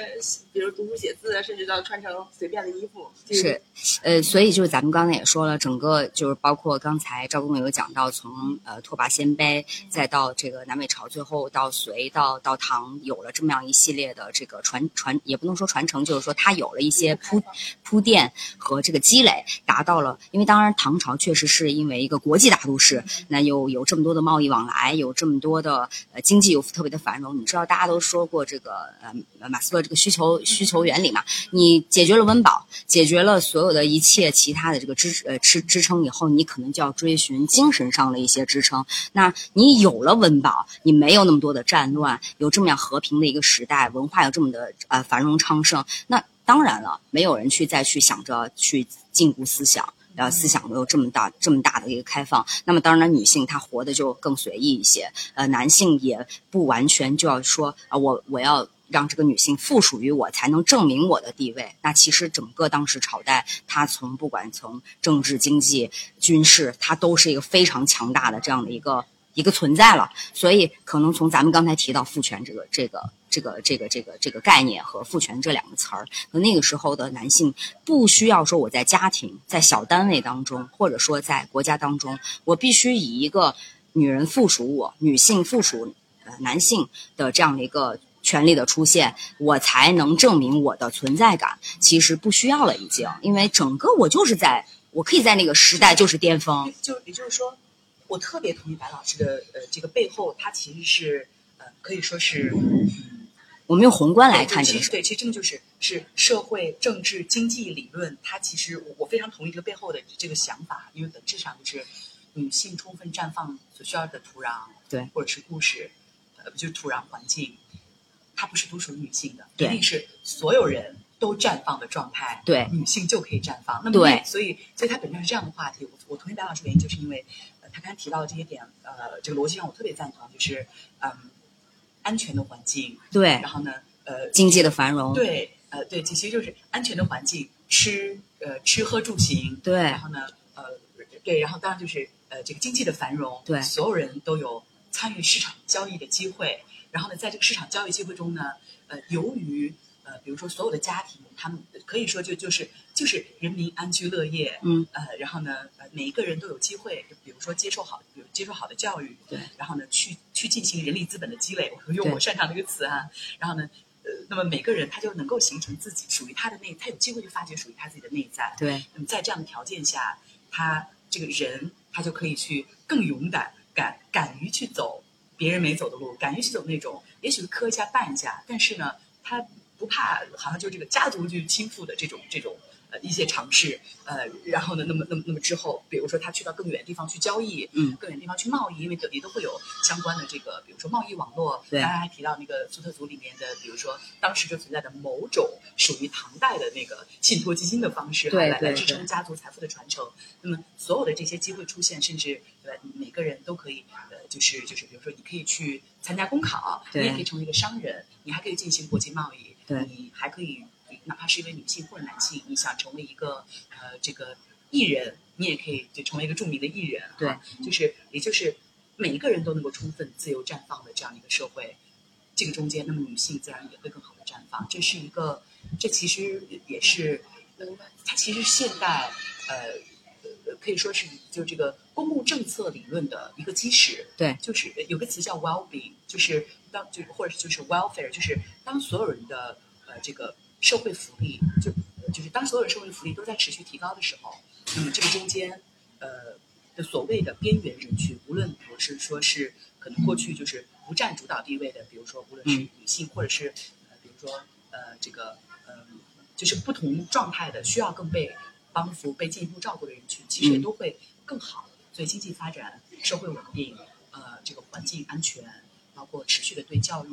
比如读书写字，甚至到穿成随便的衣服？是，呃，所以就是咱们刚才也说了，整个就是包括刚才赵公有讲到，从呃拓跋鲜卑，再到这个南北朝，最后到隋，到到唐，有了这么样一系列的这个传传，也不能说传承，就是说他有了一些铺铺垫和这个积累，达到了。因为当然唐朝确实是因为一个国际大都市，那有有这么多的贸易往来，有这么多的呃经济又特别的繁荣。你知道大家都说过这个呃马斯洛这个需求需求原理嘛？你解决了温饱，解决了所有的一切其他的这个支呃支支撑以后，你可能就要追寻精神上的一些支撑。那你有了温饱，你没有那么多的战乱，有这么样和平的一个时代，文化有这么的呃繁荣昌盛，那当然了，没有人去再去想着去禁锢思想。呃，思想没有这么大这么大的一个开放，那么当然，女性她活得就更随意一些。呃，男性也不完全就要说啊、我我要让这个女性附属于我，才能证明我的地位。那其实整个当时朝代，它从不管从政治、经济、军事，它都是一个非常强大的这样的一个一个存在了。所以，可能从咱们刚才提到父权这个这个这个这个这个这个概念和父权这两个词儿，和那个时候的男性不需要说我在家庭、在小单位当中，或者说在国家当中，我必须以一个女人附属我，女性附属呃男性的这样的一个权利的出现，我才能证明我的存在感。其实不需要了，已经，因为整个我就是在，我可以在那个时代就是巅峰。就也就是说，我特别同意白老师的呃这个背后，它其实是呃可以说是嗯。我们用宏观来看这个事，对，其实这个就是是社会、政治、经济理论，它其实我我非常同意这个背后的这个想法，因为本质上就是女性充分绽放所需要的土壤，对，或者是故事，呃，就是土壤环境，它不是独属于女性的，对，一定是所有人都绽放的状态，对，女性就可以绽放。那么，对，所以，所以它本质上是这样的话题。我我同意白老师原因，就是因为呃，他刚才提到的这些点，呃，这个逻辑上我特别赞同，就是嗯，安全的环境，对，然后呢。呃，经济的繁荣，对，呃，对，其实就是安全的环境，吃，呃，吃喝住行，对，然后呢，呃，对，然后当然就是呃，这个经济的繁荣，对，所有人都有参与市场交易的机会，然后呢，在这个市场交易机会中呢，呃，由于呃，比如说所有的家庭，他们可以说就就是就是人民安居乐业，嗯，呃，然后呢，呃，每一个人都有机会，比如说接受好，比如接受好的教育，对，然后呢，去去进行人力资本的积累，我用我擅长的一个词啊，然后呢。那么每个人他就能够形成自己属于他的内，他有机会去发掘属于他自己的内在。对。那么在这样的条件下，他这个人他就可以去更勇敢，敢敢于去走别人没走的路，敢于去走那种也许是磕一下绊一下，但是呢，他不怕，好像就这个家族去倾覆的这种这种。呃，一些尝试，呃，然后呢，那么，那么，那么之后，比如说他去到更远的地方去交易，嗯，更远地方去贸易，因为也都会有相关的这个，比如说贸易网络。对，刚才还提到那个苏特族里面的，比如说当时就存在的某种属于唐代的那个信托基金的方式，来来支撑家族财富的传承。那么所有的这些机会出现，甚至对每个人都可以，呃，就是就是，比如说你可以去参加公考，你也可以成为一个商人，你还可以进行国际贸易，对，你还可以。哪怕是一位女性或者男性，你想成为一个呃这个艺人，你也可以就成为一个著名的艺人。对，就是也就是每一个人都能够充分自由绽放的这样一个社会，这个中间，那么女性自然也会更好的绽放。这是一个，这其实也是，它其实现代呃可以说是就这个公共政策理论的一个基石。对，就是有个词叫 well-being，就是当就或者就是 welfare，就是当所有人的呃这个。社会福利就就是当所有人社会福利都在持续提高的时候，那么这个中间，呃的所谓的边缘人群，无论我是说是可能过去就是不占主导地位的，比如说无论是女性，或者是呃比如说呃这个呃就是不同状态的需要更被帮扶、被进一步照顾的人群，其实也都会更好。所以经济发展、社会稳定、呃这个环境安全，包括持续的对教育、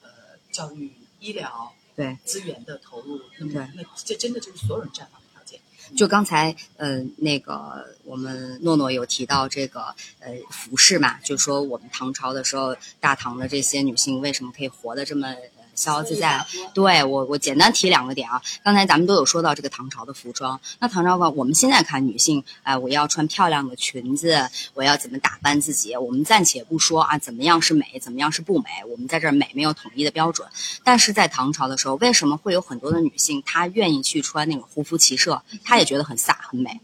呃教育、医疗。对资源的投入，那么那这真的就是所有人绽放的条件。就刚才呃那个我们诺诺有提到这个呃服饰嘛，就说我们唐朝的时候，大唐的这些女性为什么可以活得这么。逍遥自在，对我我简单提两个点啊。刚才咱们都有说到这个唐朝的服装，那唐朝的话，我们现在看女性，哎，我要穿漂亮的裙子，我要怎么打扮自己？我们暂且不说啊，怎么样是美，怎么样是不美？我们在这儿美没有统一的标准。但是在唐朝的时候，为什么会有很多的女性她愿意去穿那个胡服骑射？她也觉得很飒很美，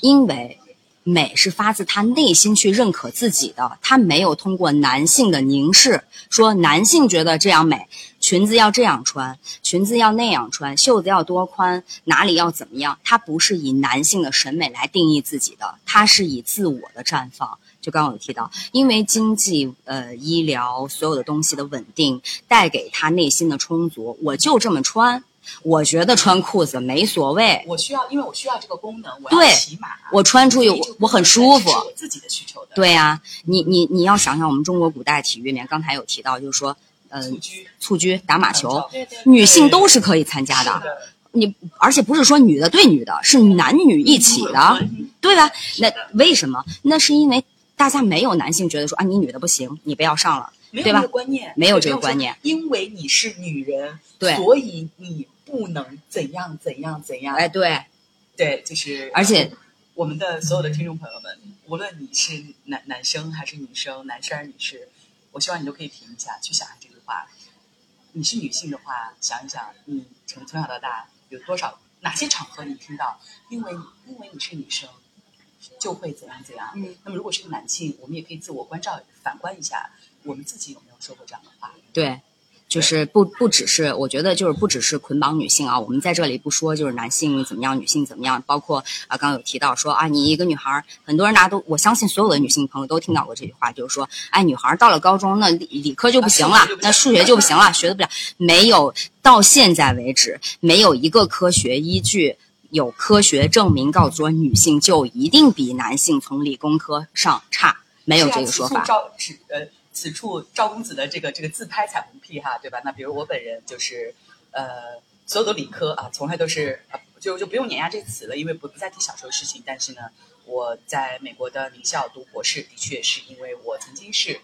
因为。美是发自他内心去认可自己的，他没有通过男性的凝视说男性觉得这样美，裙子要这样穿，裙子要那样穿，袖子要多宽，哪里要怎么样，他不是以男性的审美来定义自己的，他是以自我的绽放。就刚刚有提到，因为经济、呃医疗所有的东西的稳定，带给他内心的充足，我就这么穿。我觉得穿裤子没所谓，我需要，因为我需要这个功能，我要骑马，我穿出去我我很舒服，我自己的需求的。对呀，你你你要想想，我们中国古代体育里面，刚才有提到，就是说，嗯，蹴鞠、蹴鞠、打马球，对对，女性都是可以参加的。你而且不是说女的对女的，是男女一起的，对吧？那为什么？那是因为大家没有男性觉得说啊，你女的不行，你不要上了，对吧？观念没有这个观念，因为你是女人，对，所以你。不能怎样怎样怎样？哎，对，对，就是，而且我们的所有的听众朋友们，无论你是男男生还是女生，男生还是女士，我希望你都可以停一下，去想想这句话。你是女性的话，想一想，你从从小到大有多少哪些场合你听到？因为因为你是女生，就会怎样怎样。嗯，那么如果是个男性，我们也可以自我关照，反观一下我们自己有没有说过这样的话。对。就是不不只是，我觉得就是不只是捆绑女性啊，我们在这里不说就是男性怎么样，女性怎么样，包括啊，刚刚有提到说啊，你一个女孩，很多人大家都，我相信所有的女性朋友都听到过这句话，就是说，哎，女孩到了高中，那理理科就不行了，那数学就不行了，学的不了，没有到现在为止，没有一个科学依据，有科学证明告诉我女性就一定比男性从理工科上差，没有这个说法。招指呃。此处赵公子的这个这个自拍彩虹屁哈，对吧？那比如我本人就是，呃，所有的理科啊，从来都是，就就不用碾压这个词了，因为不不再提小时候的事情。但是呢，我在美国的名校读博士，的确是因为我曾经是，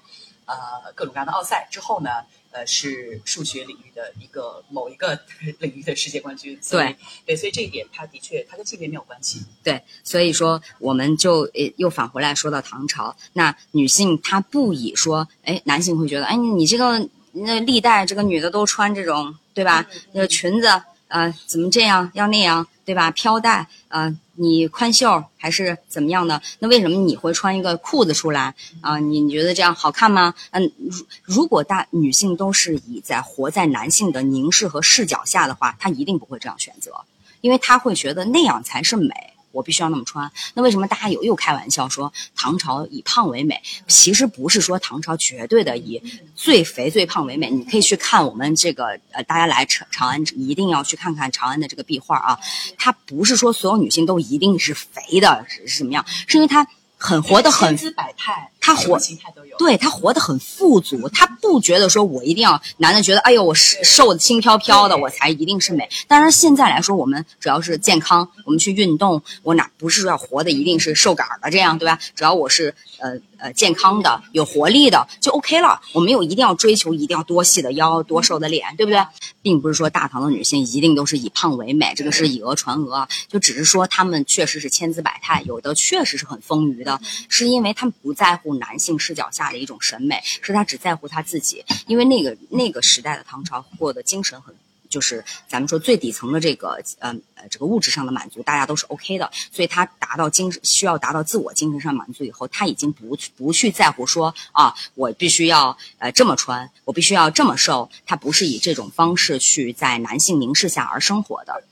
呃，各种各样的奥赛之后呢。呃，是数学领域的一个某一个 领域的世界冠军。对对，所以这一点，他的确，他跟性别没有关系。对，所以说，我们就呃又返回来说到唐朝，那女性她不以说，哎，男性会觉得，哎，你这个那历代这个女的都穿这种，对吧？那个裙子。呃，怎么这样？要那样，对吧？飘带，呃，你宽袖还是怎么样的？那为什么你会穿一个裤子出来啊？你你觉得这样好看吗？嗯，如如果大女性都是以在活在男性的凝视和视角下的话，她一定不会这样选择，因为她会觉得那样才是美。我必须要那么穿。那为什么大家有又开玩笑说唐朝以胖为美？其实不是说唐朝绝对的以最肥最胖为美。你可以去看我们这个呃，大家来长长安一定要去看看长安的这个壁画啊。它不是说所有女性都一定是肥的，是什么样？是因为它。很活得很，姿百态，他活心态都有，对他活得很富足，他不觉得说我一定要男的觉得，哎呦我瘦的轻飘飘的，我才一定是美。当然现在来说，我们只要是健康，我们去运动，我哪不是说要活的一定是瘦杆的这样，对吧？只要我是呃呃健康的、有活力的就 OK 了。我没有一定要追求一定要多细的腰、多瘦的脸，对不对？并不是说大唐的女性一定都是以胖为美，这个是以讹传讹，就只是说她们确实是千姿百态，有的确实是很丰腴的。是因为她们不在乎男性视角下的一种审美，是他只在乎他自己。因为那个那个时代的唐朝过的精神很，就是咱们说最底层的这个呃呃这个物质上的满足，大家都是 OK 的。所以他达到精需要达到自我精神上满足以后，他已经不不去在乎说啊，我必须要呃这么穿，我必须要这么瘦。他不是以这种方式去在男性凝视下而生活的。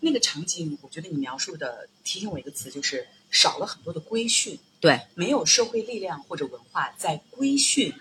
那个场景，我觉得你描述的提醒我一个词，就是。少了很多的规训，对，没有社会力量或者文化在规训。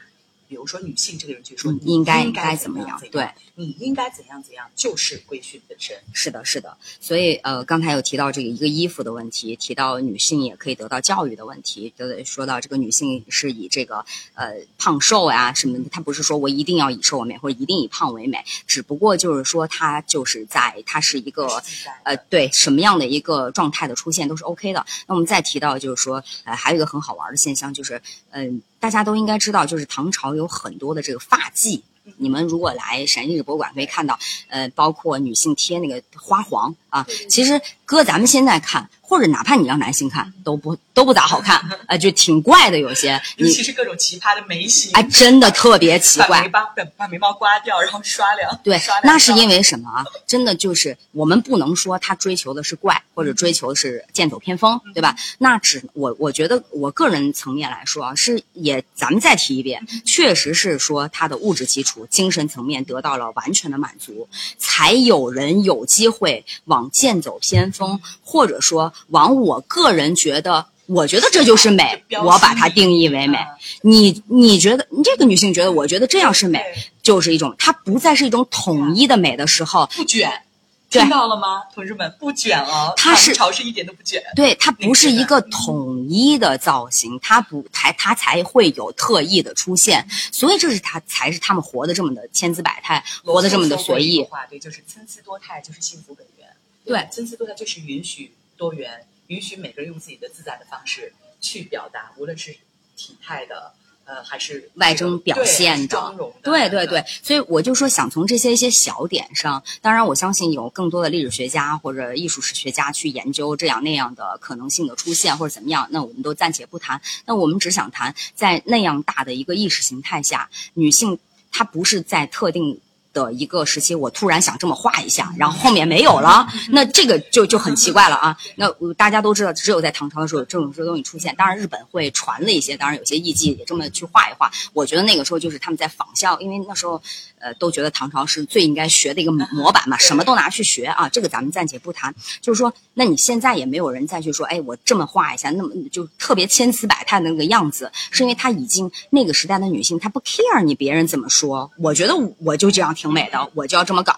比如说女性这个人去说，应该应该怎么样？对，你应该怎样怎样，就是规训本身。是的，是的。所以呃，刚才有提到这个一个衣服的问题，提到女性也可以得到教育的问题，得说到这个女性是以这个呃胖瘦啊什么，她不是说我一定要以瘦为美，或者一定以胖为美，只不过就是说她就是在她是一个呃对什么样的一个状态的出现都是 OK 的。那我们再提到就是说呃还有一个很好玩的现象就是嗯。大家都应该知道，就是唐朝有很多的这个发髻。你们如果来陕西博物馆，可以看到，呃，包括女性贴那个花黄啊。其实搁咱们现在看，或者哪怕你让男性看，都不都不咋好看，啊，就挺怪的。有些，尤其是各种奇葩的眉形，哎，真的特别奇怪。把眉毛把眉毛刮掉，然后刷两对，那是因为什么啊？真的就是我们不能说他追求的是怪，或者追求的是剑走偏锋，对吧？那只我我觉得我个人层面来说啊，是也咱们再提一遍，确实是说他的物质基础、精神层面得到了完全的满足，才有人有机会往剑走偏锋，或者说往我个人觉得，我觉得这就是美，我把它定义为美。你你觉得你这个女性觉得，我觉得这样是美，就是一种它不再是一种统一的美的时候，不卷。听到了吗，同志们？不卷哦，它是潮是一点都不卷。对，它不是一个统一的造型，它不才它才会有特异的出现，所以这是它才是他们活的这么的千姿百态，活的这么的随意。话对，就是参差多态就是幸福本源。对，参差多态就是允许多元，允许每个人用自己的自在的方式去表达，无论是体态的。呃，还是外征表现的，对对对，所以我就说想从这些一些小点上，当然我相信有更多的历史学家或者艺术史学家去研究这样那样的可能性的出现或者怎么样，那我们都暂且不谈。那我们只想谈，在那样大的一个意识形态下，女性她不是在特定。的一个时期，我突然想这么画一下，然后后面没有了，那这个就就很奇怪了啊。那大家都知道，只有在唐朝的时候，这种这东西出现。当然，日本会传了一些，当然有些艺伎也这么去画一画。我觉得那个时候就是他们在仿效，因为那时候，呃，都觉得唐朝是最应该学的一个模板嘛，什么都拿去学啊。这个咱们暂且不谈。就是说，那你现在也没有人再去说，哎，我这么画一下，那么就特别千姿百态的那个样子，是因为他已经那个时代的女性，她不 care 你别人怎么说。我觉得我就这样挺美的，我就要这么搞。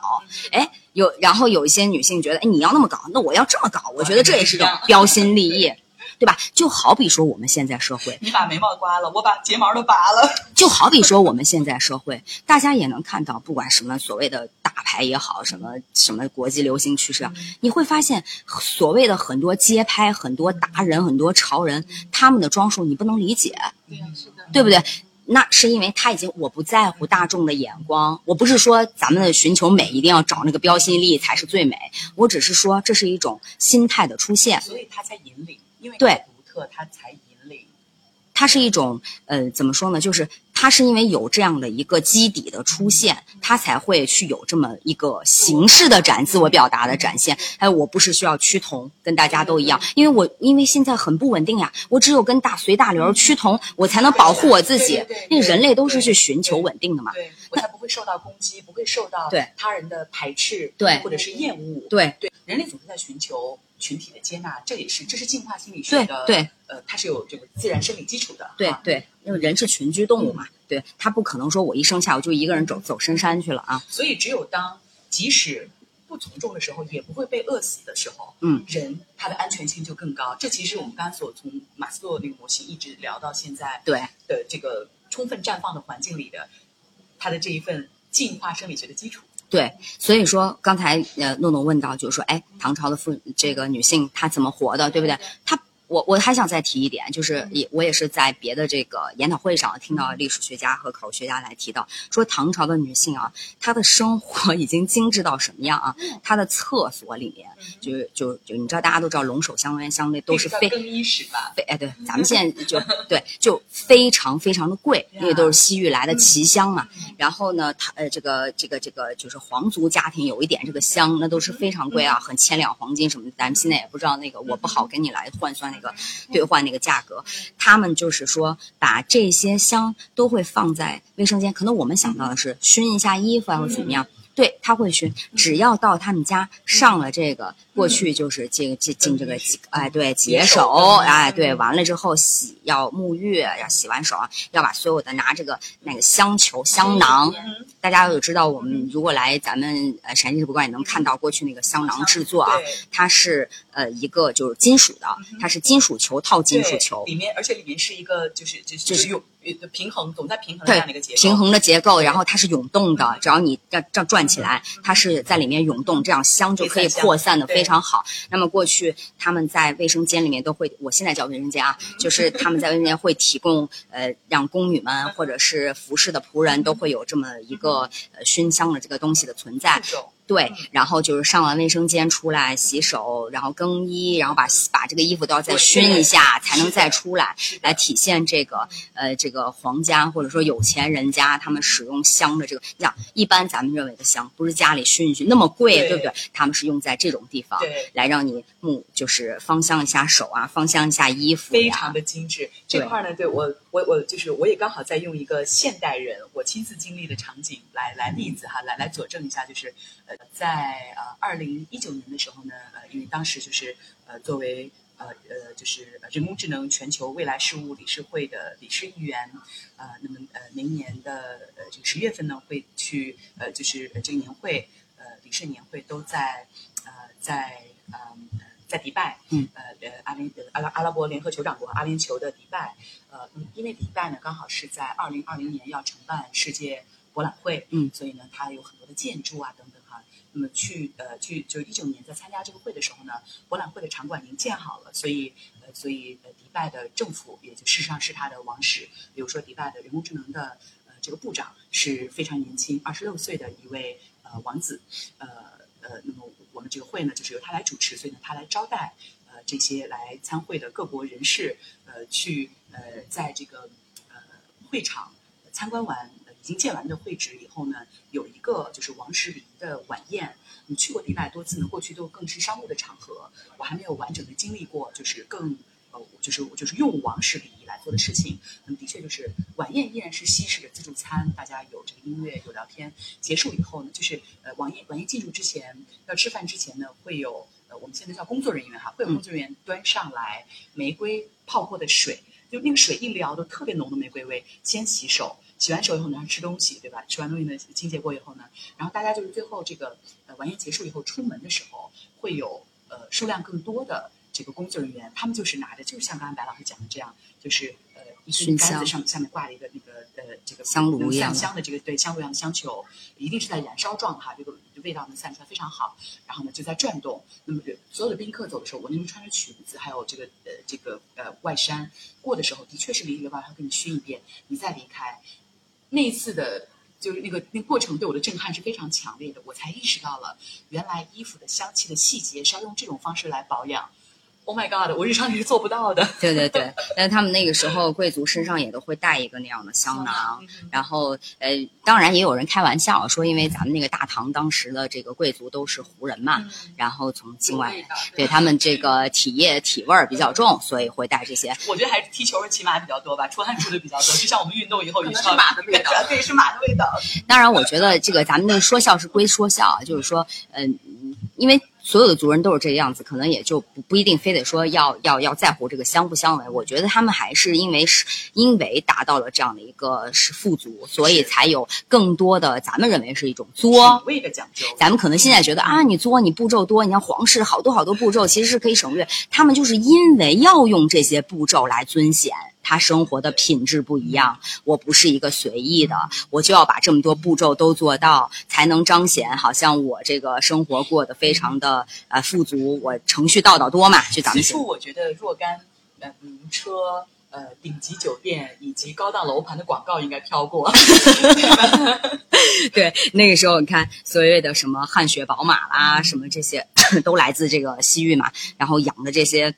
哎，有然后有一些女性觉得，哎，你要那么搞，那我要这么搞。我觉得这也是一种标新立异。对吧？就好比说我们现在社会，你把眉毛刮了，我把睫毛都拔了。就好比说我们现在社会，大家也能看到，不管什么所谓的大牌也好，什么什么国际流行趋势，你会发现，所谓的很多街拍、很多达人、很多潮人，他们的装束你不能理解，对不对？那是因为他已经我不在乎大众的眼光，我不是说咱们的寻求美一定要找那个标新立异才是最美，我只是说这是一种心态的出现，所以他才引领。因为对独特，他才。它是一种呃，怎么说呢？就是它是因为有这样的一个基底的出现，它才会去有这么一个形式的展自我表达的展现。哎，我不是需要趋同，跟大家都一样，因为我因为现在很不稳定呀，我只有跟大随大流趋同，我才能保护我自己。因为人类都是去寻求稳定的嘛，对我才不会受到攻击，不会受到对他人的排斥，对或者是厌恶，对对，人类总是在寻求。群体的接纳，这也是这是进化心理学的对，呃，它是有这个自然生理基础的。对对，因为人是群居动物嘛，对他不可能说我一生下我就一个人走走深山去了啊。所以只有当即使不从众的时候，也不会被饿死的时候，嗯，人他的安全性就更高。这其实我们刚刚所从马斯洛那个模型一直聊到现在，对的这个充分绽放的环境里的，他的这一份进化生理学的基础。对，所以说刚才呃诺诺问到，就是说，哎，唐朝的妇这个女性她怎么活的，对不对？她。我我还想再提一点，就是也我也是在别的这个研讨会上听到历史学家和考古学家来提到，说唐朝的女性啊，她的生活 已经精致到什么样啊？她的厕所里面，就就就你知道大家都知道龙首香橼香那都是非更衣室吧？非哎对，咱们现在就对就非常非常的贵，因为都是西域来的奇香嘛。然后呢，它呃这个这个这个就是皇族家庭有一点这个香，那都是非常贵啊，很千两黄金什么的。咱们现在也不知道那个，我不好跟你来换算。那个兑换那个价格，他们就是说把这些香都会放在卫生间。可能我们想到的是熏一下衣服啊，或怎么样。对他会熏，只要到他们家上了这个，过去就是这个进进这个哎对解手哎对，完了之后洗要沐浴，要洗完手啊，要把所有的拿这个那个香球香囊，大家有知道，我们如果来咱们呃陕西博物馆也能看到过去那个香囊制作啊，它是呃一个就是金属的，它是金属球套金属球，里面而且里面是一个就是就是有。平衡总在平衡这样的一个结构，平衡的结构，然后它是涌动的，只要你这这转起来，它是在里面涌动，这样香就可以扩散的非常好。那么过去他们在卫生间里面都会，我现在叫卫生间啊，就是他们在卫生间会提供呃，让宫女们或者是服侍的仆人都会有这么一个呃熏香的这个东西的存在。对，然后就是上完卫生间出来洗手，然后更衣，然后把把这个衣服都要再熏一下，才能再出来，来体现这个呃这个皇家或者说有钱人家他们使用香的这个。你想，一般咱们认为的香不是家里熏一熏那么贵，对不对？他们是用在这种地方，来让你目就是芳香一下手啊，芳香一下衣服，非常的精致。这块呢，对我我我就是我也刚好在用一个现代人我亲自经历的场景来来例子哈，来来佐证一下，就是呃。在呃二零一九年的时候呢，呃，因为当时就是呃作为呃呃就是人工智能全球未来事务理事会的理事议员，呃，那么呃明年的呃这个十月份呢会去呃就是这个年会呃理事年会都在呃在呃在迪拜，嗯呃呃阿联阿拉阿拉伯联合酋长国阿联酋的迪拜，呃因为迪拜呢刚好是在二零二零年要承办世界博览会，嗯，所以呢它有很多的建筑啊等等。那么去呃去就一九年在参加这个会的时候呢，博览会的场馆已经建好了，所以呃所以呃迪拜的政府也就事实上是他的王室，比如说迪拜的人工智能的呃这个部长是非常年轻，二十六岁的一位呃王子，呃呃那么我们这个会呢就是由他来主持，所以呢他来招待呃这些来参会的各国人士，呃去呃在这个呃会场参观完。已经建完的会址以后呢，有一个就是王室礼仪的晚宴。你去过迪拜多次呢，过去都更是商务的场合，我还没有完整的经历过，就是更呃，就是就是用王室礼仪来做的事情。那么的确就是晚宴依然是西式的自助餐，大家有这个音乐有聊天。结束以后呢，就是呃晚宴晚宴进入之前要吃饭之前呢，会有呃我们现在叫工作人员哈，会有工作人员端上来玫瑰泡过的水。就那个水一撩都特别浓的玫瑰味，先洗手，洗完手以后呢吃东西，对吧？吃完东西呢清洁过以后呢，然后大家就是最后这个呃晚宴结束以后出门的时候，会有呃数量更多的这个工作人员，他们就是拿着，就是像刚才白老师讲的这样，就是呃一根杆子上下面挂了一个那个呃这个香炉一样散香的这个对香炉一样的香球，一定是在燃烧状哈，这个味道能散出来非常好。然后呢就在转动，那么所有的宾客走的时候，我那边穿着裙子，还有这个呃这个呃外衫。过的时候的确是离离外，他给你熏一遍，你再离开。那一次的，就是那个那过程对我的震撼是非常强烈的，我才意识到了原来衣服的香气的细节是要用这种方式来保养。Oh my god！我日常里是做不到的。对对对，但他们那个时候贵族身上也都会带一个那样的香囊，然后呃，当然也有人开玩笑说，因为咱们那个大唐当时的这个贵族都是胡人嘛，然后从境外，对他们这个体液体味儿比较重，所以会带这些。我觉得还是踢球骑马比较多吧，出汗出的比较多，就像我们运动以后也是马的味道，对，是马的味道。当然，我觉得这个咱们那说笑是归说笑，就是说，嗯，因为。所有的族人都是这个样子，可能也就不不一定非得说要要要在乎这个相不相为。我觉得他们还是因为是因为达到了这样的一个是富足，所以才有更多的咱们认为是一种作味的讲究。咱们可能现在觉得啊，你作你步骤多，你像皇室好多好多步骤，其实是可以省略。他们就是因为要用这些步骤来尊显。他生活的品质不一样，我不是一个随意的，我就要把这么多步骤都做到，才能彰显好像我这个生活过得非常的呃富足。我程序道道多嘛，就咱们。此处我觉得若干呃名车、呃顶级酒店以及高档楼盘的广告应该飘过。对，那个时候你看所谓的什么汗血宝马啦，什么这些 都来自这个西域嘛，然后养的这些。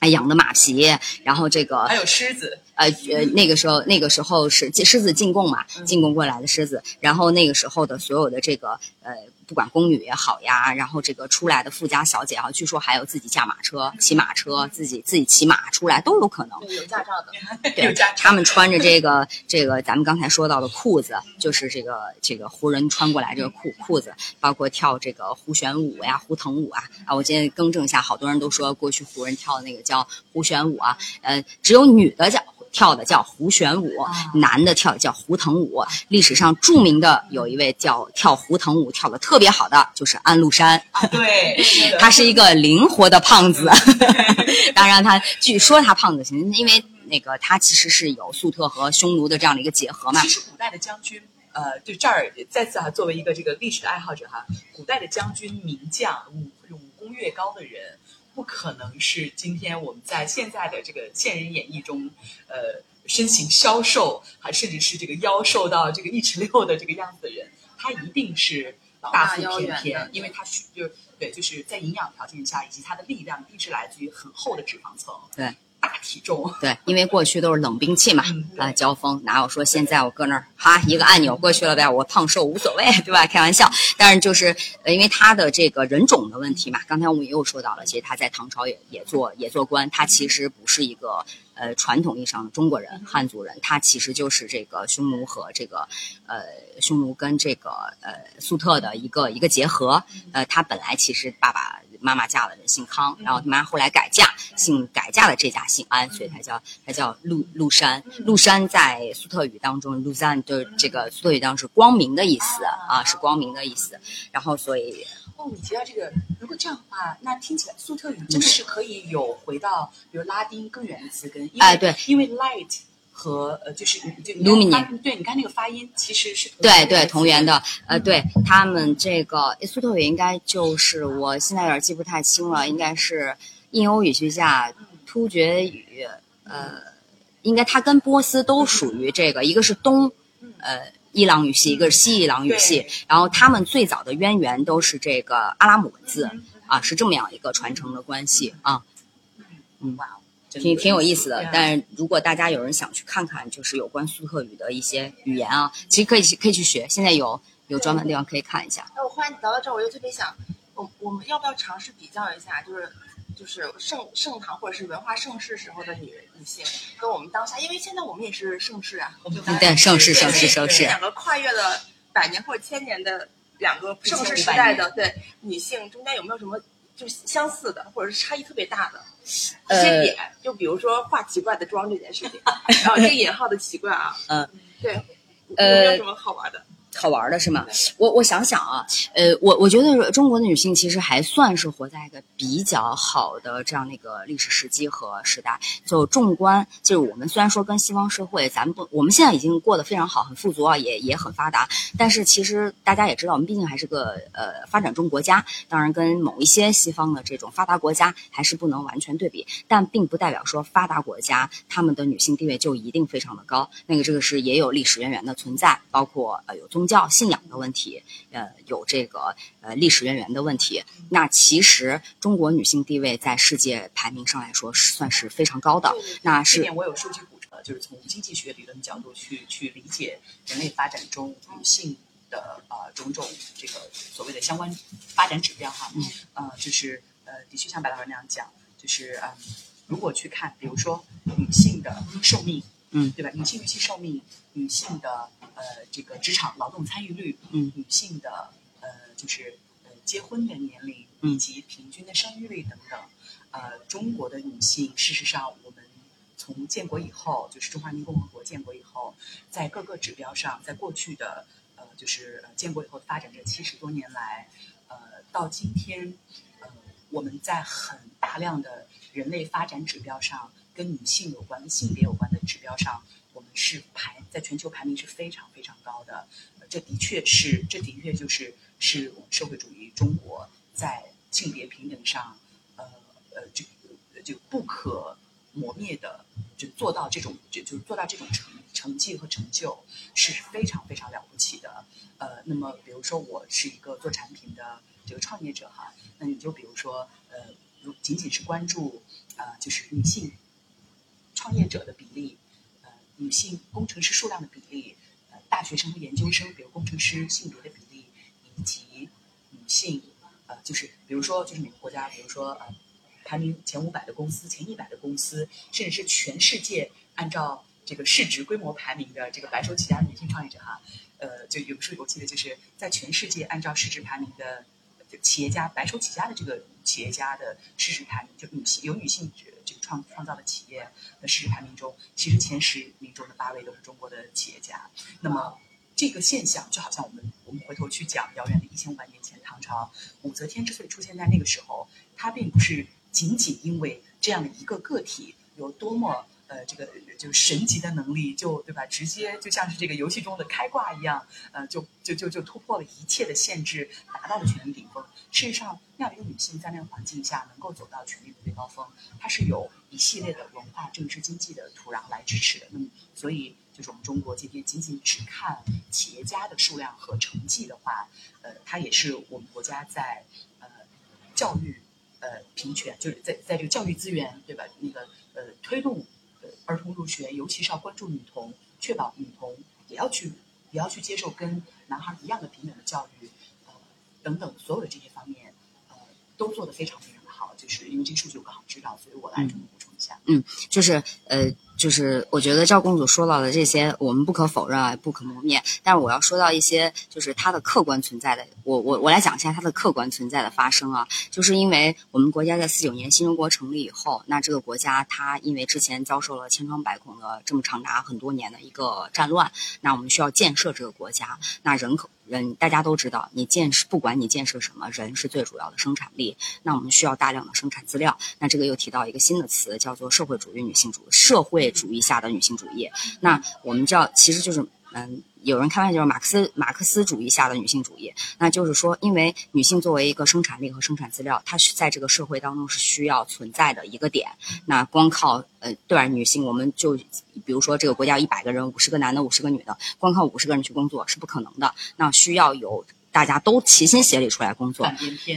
哎，养的马匹，然后这个还有狮子，呃呃，那个时候那个时候是狮子进贡嘛，进贡过来的狮子，然后那个时候的所有的这个呃。不管宫女也好呀，然后这个出来的富家小姐啊，据说还有自己驾马车、骑马车，自己自己骑马出来都有可能。有驾照的，对，他们穿着这个这个咱们刚才说到的裤子，就是这个这个胡人穿过来这个裤裤子，包括跳这个胡旋舞呀、胡腾舞啊啊！我今天更正一下，好多人都说过去胡人跳的那个叫胡旋舞啊，呃，只有女的叫。跳的叫胡旋舞，男的跳叫胡腾舞。历史上著名的有一位叫跳胡腾舞跳的特别好的，就是安禄山。对，他是一个灵活的胖子。当然，他据说他胖子行，因为那个他其实是有粟特和匈奴的这样的一个结合嘛。其实古代的将军，呃，就这儿再次哈，作为一个这个历史的爱好者哈，古代的将军名将，武武功越高的人。不可能是今天我们在现在的这个现人演绎中，呃，身形消瘦，还甚至是这个腰瘦到这个一尺六的这个样子的人，他一定是大腹便便，因为他需就对，就是在营养条件下，以及他的力量，一直来自于很厚的脂肪层。对。大体重。对，因为过去都是冷兵器嘛，啊，交锋哪有说现在我搁那儿哈一个按钮过去了呗，我胖瘦无所谓，对吧？开玩笑，但是就是呃，因为他的这个人种的问题嘛，刚才我们也有说到了，其实他在唐朝也也做也做官，他其实不是一个呃传统意义上的中国人汉族人，他其实就是这个匈奴和这个呃匈奴跟这个呃粟特的一个一个结合，呃，他本来其实爸爸。妈妈嫁了人姓康，然后他妈后来改嫁，姓改嫁的这家姓安，所以他叫他叫陆陆山。陆山在粟特语当中，陆山就是这个粟特语当中是光明的意思啊，是光明的意思。然后所以哦，你提到这个，如果这样的话，那听起来粟特语真的是可以有回到比如拉丁更远的词根。哎，对，因为 light。和呃，就是就 lumini，对，你看那个发音其实是对对同源的，呃，对他们这个苏特语应该就是我现在有点记不太清了，应该是印欧语系下突厥语，呃，应该它跟波斯都属于这个，一个是东呃伊朗语系，一个是西伊朗语系，然后他们最早的渊源都是这个阿拉姆文字啊，是这么样一个传承的关系啊，嗯。哇挺挺有意思的。但如果大家有人想去看看，就是有关苏特语的一些语言啊，其实可以去可以去学，现在有有专门的地方可以看一下。那，我忽然聊到这儿，我就特别想，我我们要不要尝试比较一下，就是就是盛盛唐或者是文化盛世时候的女女性，跟我们当下，因为现在我们也是盛世啊，我们对对，盛世盛世盛世。两个跨越了百年或者千年的两个盛世时代的对女性中间有没有什么就是相似的，或者是差异特别大的一些呃点？就比如说化奇怪的妆这件事情，然后这个引号的奇怪啊，嗯，对，有呃没有什么好玩的？好玩的是吗？我我想想啊，呃，我我觉得中国的女性其实还算是活在一个比较好的这样的一个历史时机和时代。就纵观，就是我们虽然说跟西方社会，咱们不，我们现在已经过得非常好，很富足啊，也也很发达，但是其实大家也知道，我们毕竟还是个呃发展中国家，当然跟某一些西方的这种发达国家还是不能完全对比，但并不代表说发达国家他们的女性地位就一定非常的高。那个这个是也有历史渊源的存在，包括呃有宗教信仰的问题，呃有这个呃历史渊源的问题。那其实中国女性地位在世界排名上来说是算是非常高的。那这是点我有数据补充，就是从经济学理论角度去去理解人类发展中女性的呃种种这个所谓的相关发展指标哈，嗯呃，就是呃，的确像白老师那样讲，就是嗯、如果去看，比如说女性的寿命，嗯，对吧？女性预期寿命，女性的呃这个职场劳动参与率，嗯，女性的呃就是呃结婚的年龄嗯以及平均的生育率等等，呃，中国的女性事实上我们。从建国以后，就是中华人民共和国建国以后，在各个指标上，在过去的呃，就是呃建国以后发展这七十多年来，呃，到今天，呃，我们在很大量的人类发展指标上，跟女性有关、跟性别有关的指标上，我们是排在全球排名是非常非常高的。这的确是，这的确就是是我们社会主义中国在性别平等上，呃呃，就就不可磨灭的，就做到这种就就做到这种成成绩和成就，是非常非常了不起的。呃，那么比如说我是一个做产品的这个创业者哈，那你就比如说呃，如仅仅是关注呃就是女性创业者的比例，女性工程师数量的比例，呃大学生和研究生，比如工程师性别的比例，以及女性呃就是比如说就是每个国家，比如说呃排名前五百的公司、前一百的公司，甚至是全世界按照这个市值规模排名的这个白手起家的女性创业者哈，呃，就有个数我记得就是在全世界按照市值排名的企业家白手起家的这个企业家的市值排名，就女性有女性创创造的企业的市值排名中，其实前十名中的八位都是中国的企业家。那么这个现象就好像我们我们回头去讲遥远的一千五百年前唐朝，武则天之所以出现在那个时候，她并不是仅仅因为这样的一个个体有多么呃这个就神级的能力，就对吧？直接就像是这个游戏中的开挂一样，呃，就就就就突破了一切的限制，达到了权力顶峰。事实上，那样一个女性在那个环境下能够走到权力的最高峰，她是有一系列的文化、政治、经济的土壤来支持的。那么，所以就是我们中国今天仅仅只看企业家的数量和成绩的话，呃，它也是我们国家在呃教育呃平权，就是在在这个教育资源对吧？那个呃推动呃儿童入学，尤其是要关注女童，确保女童也要去也要去接受跟男孩一样的平等的教育，等等所有的这些方面，呃都做得非常非常的好。就是因为这个数据我刚好知道，所以我来补充一下。嗯就是呃，就是我觉得赵公主说到的这些，我们不可否认啊，不可磨灭。但是我要说到一些，就是它的客观存在的，我我我来讲一下它的客观存在的发生啊，就是因为我们国家在四九年新中国成立以后，那这个国家它因为之前遭受了千疮百孔的这么长达很多年的一个战乱，那我们需要建设这个国家，那人口人大家都知道，你建设不管你建设什么，人是最主要的生产力，那我们需要大量的生产资料。那这个又提到一个新的词，叫做社会主义女性主社会主义下的女性主义。那我们知道，其实就是嗯，有人开玩笑就是马克思马克思主义下的女性主义。那就是说，因为女性作为一个生产力和生产资料，它是在这个社会当中是需要存在的一个点。那光靠呃对吧？女性，我们就比如说这个国家一百个人，五十个男的，五十个女的，光靠五十个人去工作是不可能的。那需要有大家都齐心协力出来工作。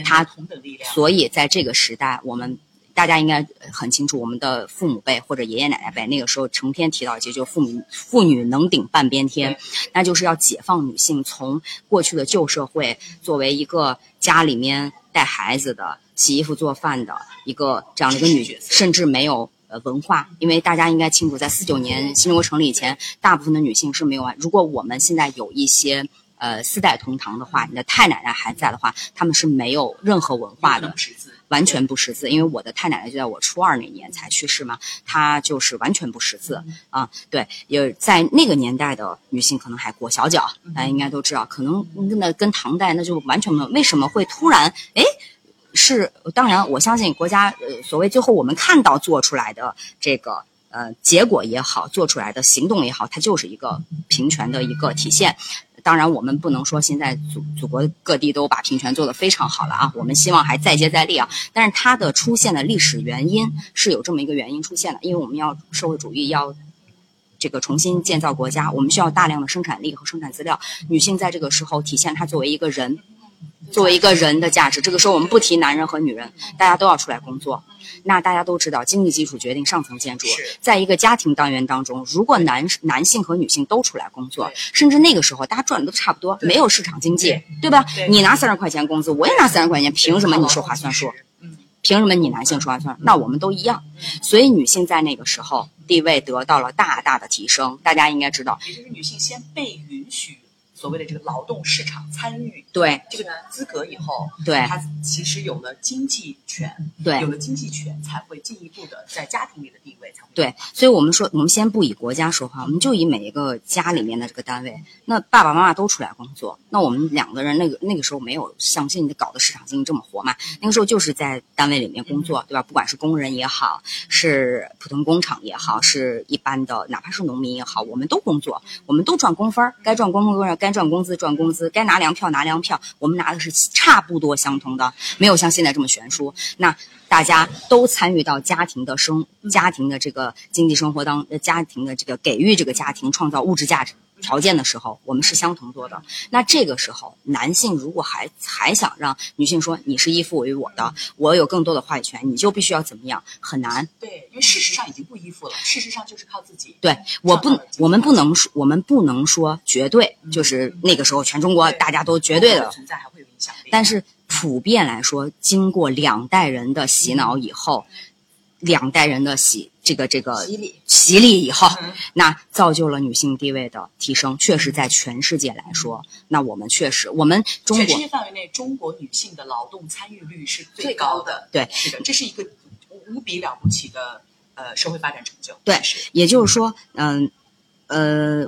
它同等力量，所以在这个时代，我们大家应该很清楚，我们的父母辈或者爷爷奶奶辈那个时候成天提到一句，就妇女妇女能顶半边天，那就是要解放女性从过去的旧社会作为一个家里面带孩子的、洗衣服做饭的一个这样的一个女，甚至没有呃文化，因为大家应该清楚，在四九年新中国成立以前，大部分的女性是没有。如果我们现在有一些。呃，四代同堂的话，你的太奶奶还在的话，他们是没有任何文化的，完全不识字。因为我的太奶奶就在我初二那年才去世嘛，她就是完全不识字啊。对，也在那个年代的女性可能还裹小脚，大家应该都知道。可能那跟唐代那就完全没有。为什么会突然？哎，是当然，我相信国家呃，所谓最后我们看到做出来的这个呃结果也好，做出来的行动也好，它就是一个平权的一个体现。当然，我们不能说现在祖祖国各地都把平权做得非常好了啊，我们希望还再接再厉啊。但是它的出现的历史原因是有这么一个原因出现的，因为我们要社会主义要这个重新建造国家，我们需要大量的生产力和生产资料。女性在这个时候体现她作为一个人。作为一个人的价值，这个时候我们不提男人和女人，大家都要出来工作。那大家都知道，经济基础决定上层建筑。在一个家庭单元当中，如果男男性和女性都出来工作，甚至那个时候大家赚的都差不多，没有市场经济，对吧？你拿三十块钱工资，我也拿三十块钱，凭什么你说话算数？凭什么你男性说话算数？那我们都一样。所以女性在那个时候地位得到了大大的提升。大家应该知道，也就是女性先被允许。所谓的这个劳动市场参与对这个呢资格以后，对他其实有了经济权，对有了经济权才会进一步的在家庭里的地位才会对。所以我们说，我们先不以国家说话，我们就以每一个家里面的这个单位。那爸爸妈妈都出来工作，那我们两个人那个那个时候没有像现在搞的市场经济这么活嘛？那个时候就是在单位里面工作，对吧？不管是工人也好，是普通工厂也好，是一般的哪怕是农民也好，我们都工作，我们都赚工分该赚工分该。赚工资赚工资，该拿粮票拿粮票，我们拿的是差不多相同的，没有像现在这么悬殊。那大家都参与到家庭的生、家庭的这个经济生活当、家庭的这个给予这个家庭创造物质价值。条件的时候，我们是相同做的。那这个时候，男性如果还还想让女性说你是依附于我的，我有更多的话语权，你就必须要怎么样？很难。对，因为事实上已经不依附了，事实上就是靠自己。对，我不，我们不能说，我们不能说绝对，就是那个时候全中国大家都绝对的存在还会有影响力。但是普遍来说，经过两代人的洗脑以后，两代人的洗。这个这个洗礼洗礼以后，那造就了女性地位的提升。确实，在全世界来说，那我们确实，我们中国全世界范围内，中国女性的劳动参与率是最高的。对，是的，这是一个无比了不起的呃社会发展成就。对，也就是说，嗯。呃，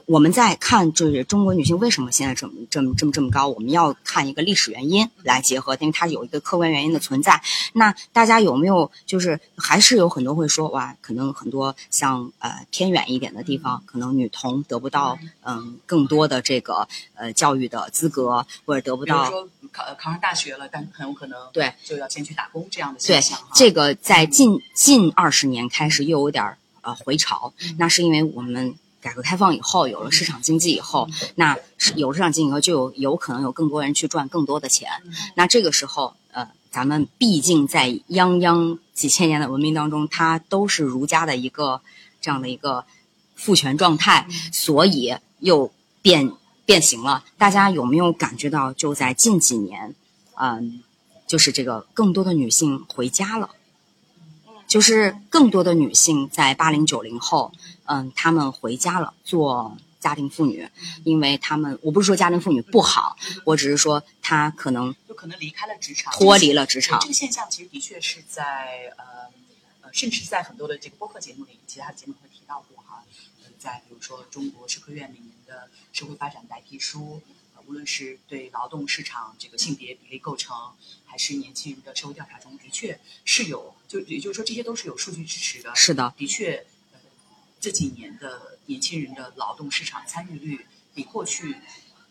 我们在看就是中国女性为什么现在这么这么这么这么高，我们要看一个历史原因来结合，因为它有一个客观原因的存在。那大家有没有就是还是有很多会说哇，可能很多像呃偏远一点的地方，可能女童得不到嗯更多的这个呃教育的资格，或者得不到，比如说考考上大学了，但很有可能对就要先去打工这样的现象。对，这个在近近二十年开始又有点呃回潮，那是因为我们。改革开放以后，有了市场经济以后，那有市场经济以后，就有有可能有更多人去赚更多的钱。那这个时候，呃，咱们毕竟在泱泱几千年的文明当中，它都是儒家的一个这样的一个父权状态，所以又变变形了。大家有没有感觉到，就在近几年，嗯，就是这个更多的女性回家了，就是更多的女性在八零九零后。嗯，她们回家了，做家庭妇女，因为她们，我不是说家庭妇女不好，我只是说她可能就可能离开了职场，脱离了职场。这个现象其实的确是在呃呃，甚至是在很多的这个播客节目里，其他节目会提到过哈。在比如说中国社科院每年的社会发展白皮书，无论是对劳动市场这个性别比例构成，还是年轻人的社会调查中，的确是有，就也就是说这些都是有数据支持的。是的，的确。这几年的年轻人的劳动市场参与率比过去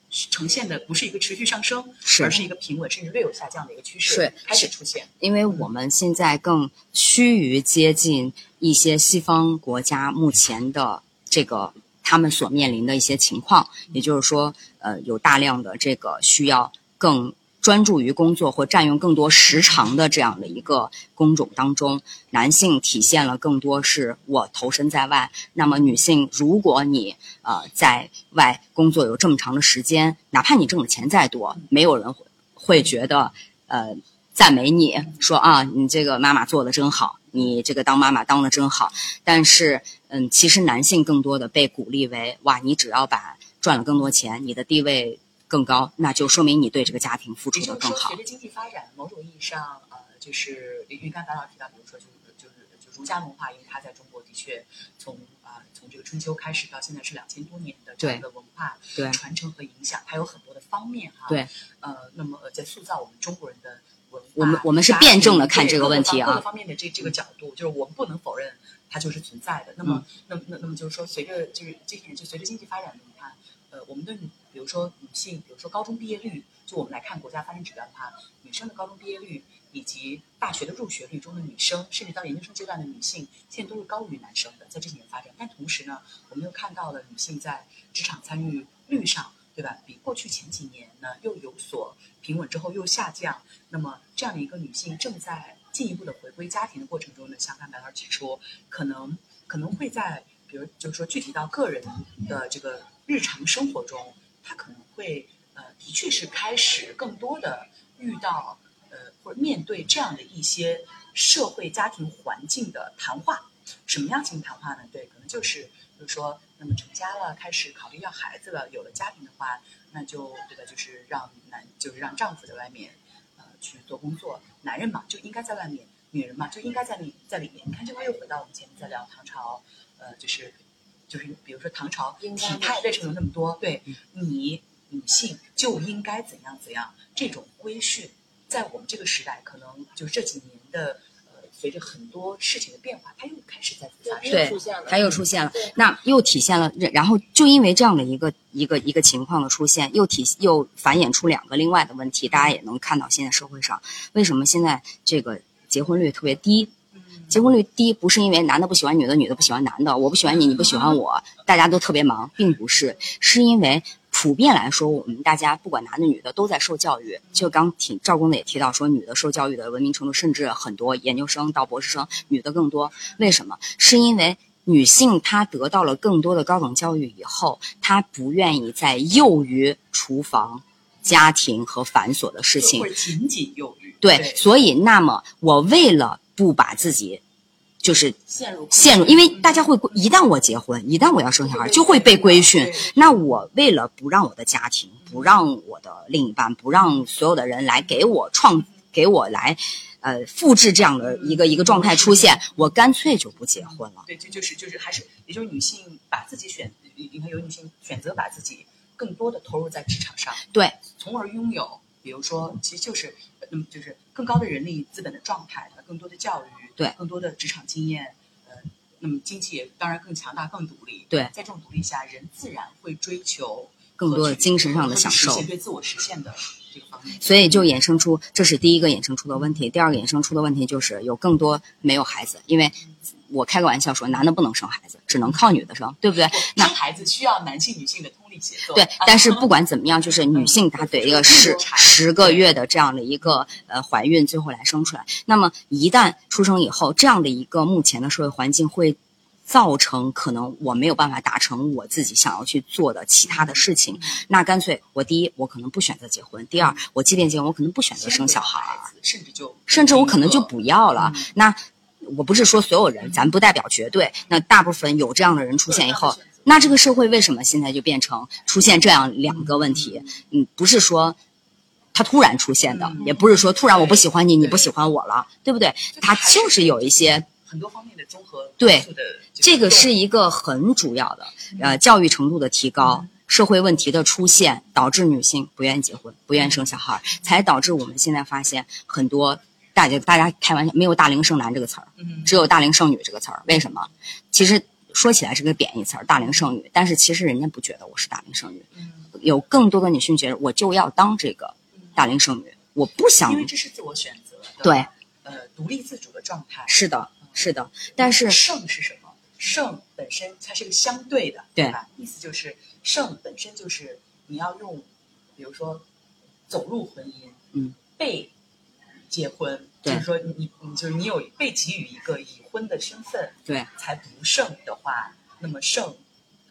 呈现的不是一个持续上升，是而是一个平稳甚至略有下降的一个趋势开始出现。因为我们现在更趋于接近一些西方国家目前的这个他们所面临的一些情况，也就是说，呃，有大量的这个需要更。专注于工作或占用更多时长的这样的一个工种当中，男性体现了更多是我投身在外。那么女性，如果你呃在外工作有这么长的时间，哪怕你挣的钱再多，没有人会觉得呃赞美你说啊，你这个妈妈做的真好，你这个当妈妈当的真好。但是嗯，其实男性更多的被鼓励为哇，你只要把赚了更多钱，你的地位。更高，那就说明你对这个家庭付出的更好。随着经济发展，某种意义上，呃，就是因为刚才白老师提到，比如说，就是就是就儒家文化，因为它在中国的确从啊从这个春秋开始到现在是两千多年的这样一个文化传承和影响，它有很多的方面哈。对，呃，那么在塑造我们中国人的文化，我们我们是辩证的看这个问题啊，各个方面的这这个角度，就是我们不能否认它就是存在的。那么，那那那么就是说，随着就是这些年，就随着经济发展，你看，呃，我们的。比如说女性，比如说高中毕业率，就我们来看国家发展指标的话，女生的高中毕业率以及大学的入学率中的女生，甚至到研究生阶段的女性，现在都是高于男生的，在这几年发展。但同时呢，我们又看到了女性在职场参与率上，对吧？比过去前几年呢又有所平稳，之后又下降。那么这样的一个女性正在进一步的回归家庭的过程中呢，像刚才老师指出，可能可能会在，比如就是说具体到个人的这个日常生活中。他可能会呃，的确是开始更多的遇到呃，或者面对这样的一些社会家庭环境的谈话。什么样进行谈话呢？对，可能就是比如说，那么成家了，开始考虑要孩子了，有了家庭的话，那就对吧？就是让男，就是让丈夫在外面去做工作。男人嘛，就应该在外面；女人嘛，就应该在里在里面。你看，这块又回到我们前面在聊唐朝，呃，就是。就是比如说唐朝体态为什么有那么多？对你女性就应该怎样怎样？这种规训，在我们这个时代，可能就这几年的呃，随着很多事情的变化，它又开始在发生。对，它又出现了。那又体现了，然后就因为这样的一个一个一个情况的出现，又体又繁衍出两个另外的问题。大家也能看到，现在社会上为什么现在这个结婚率特别低？结婚率低不是因为男的不喜欢女的，女的不喜欢男的，我不喜欢你，你不喜欢我，大家都特别忙，并不是，是因为普遍来说，我们大家不管男的女的都在受教育。就刚挺赵公子也提到说，女的受教育的文明程度，甚至很多研究生到博士生，女的更多。为什么？是因为女性她得到了更多的高等教育以后，她不愿意再囿于厨房、家庭和繁琐的事情，仅仅囿于。对，所以那么我为了。不把自己，就是陷入陷入，因为大家会一旦我结婚，一旦我要生小孩，就会被规训。那我为了不让我的家庭，不让我的另一半，不让所有的人来给我创，给我来，呃，复制这样的一个一个状态出现，我干脆就不结婚了。对，这就是就是还是，也就是女性把自己选，你看有女性选择把自己更多的投入在职场上，对，从而拥有，比如说，其实就是。那么就是更高的人力资本的状态，更多的教育，对，更多的职场经验，呃，那么经济也当然更强大、更独立。对，在这种独立下，人自然会追求更多的精神上的享受，对自我实现的这个方面。所以就衍生出，这是第一个衍生出的问题。第二个衍生出的问题就是有更多没有孩子，因为。我开个玩笑说，男的不能生孩子，只能靠女的生，对不对？那孩子需要男性、女性的通力协作。对，但是不管怎么样，就是女性她得一个十十个月的这样的一个呃怀孕，最后来生出来。那么一旦出生以后，这样的一个目前的社会环境会造成可能我没有办法达成我自己想要去做的其他的事情。那干脆我第一，我可能不选择结婚；第二，我即便结婚，我可能不选择生小孩，甚至就甚至我可能就不要了。那。我不是说所有人，咱不代表绝对。那大部分有这样的人出现以后，那这个社会为什么现在就变成出现这样两个问题？嗯，不是说它突然出现的，也不是说突然我不喜欢你，你不喜欢我了，对不对？它就是有一些很多方面的综合。对，这个是一个很主要的，呃，教育程度的提高，社会问题的出现，导致女性不愿意结婚，不愿意生小孩，才导致我们现在发现很多。大家大家开玩笑，没有“大龄剩男”这个词儿，只有“大龄剩女”这个词儿。为什么？其实说起来是个贬义词儿，“大龄剩女”。但是其实人家不觉得我是大龄剩女，有更多的女性觉得我就要当这个大龄剩女，我不想。因为这是自我选择。对，呃，独立自主的状态。是的，是的。但是剩是什么？剩本身它是个相对的，对吧？意思就是剩本身就是你要用，比如说走入婚姻。嗯，被结婚，就是说你你就是你有被给予一个已婚的身份，对，才不剩的话，那么胜，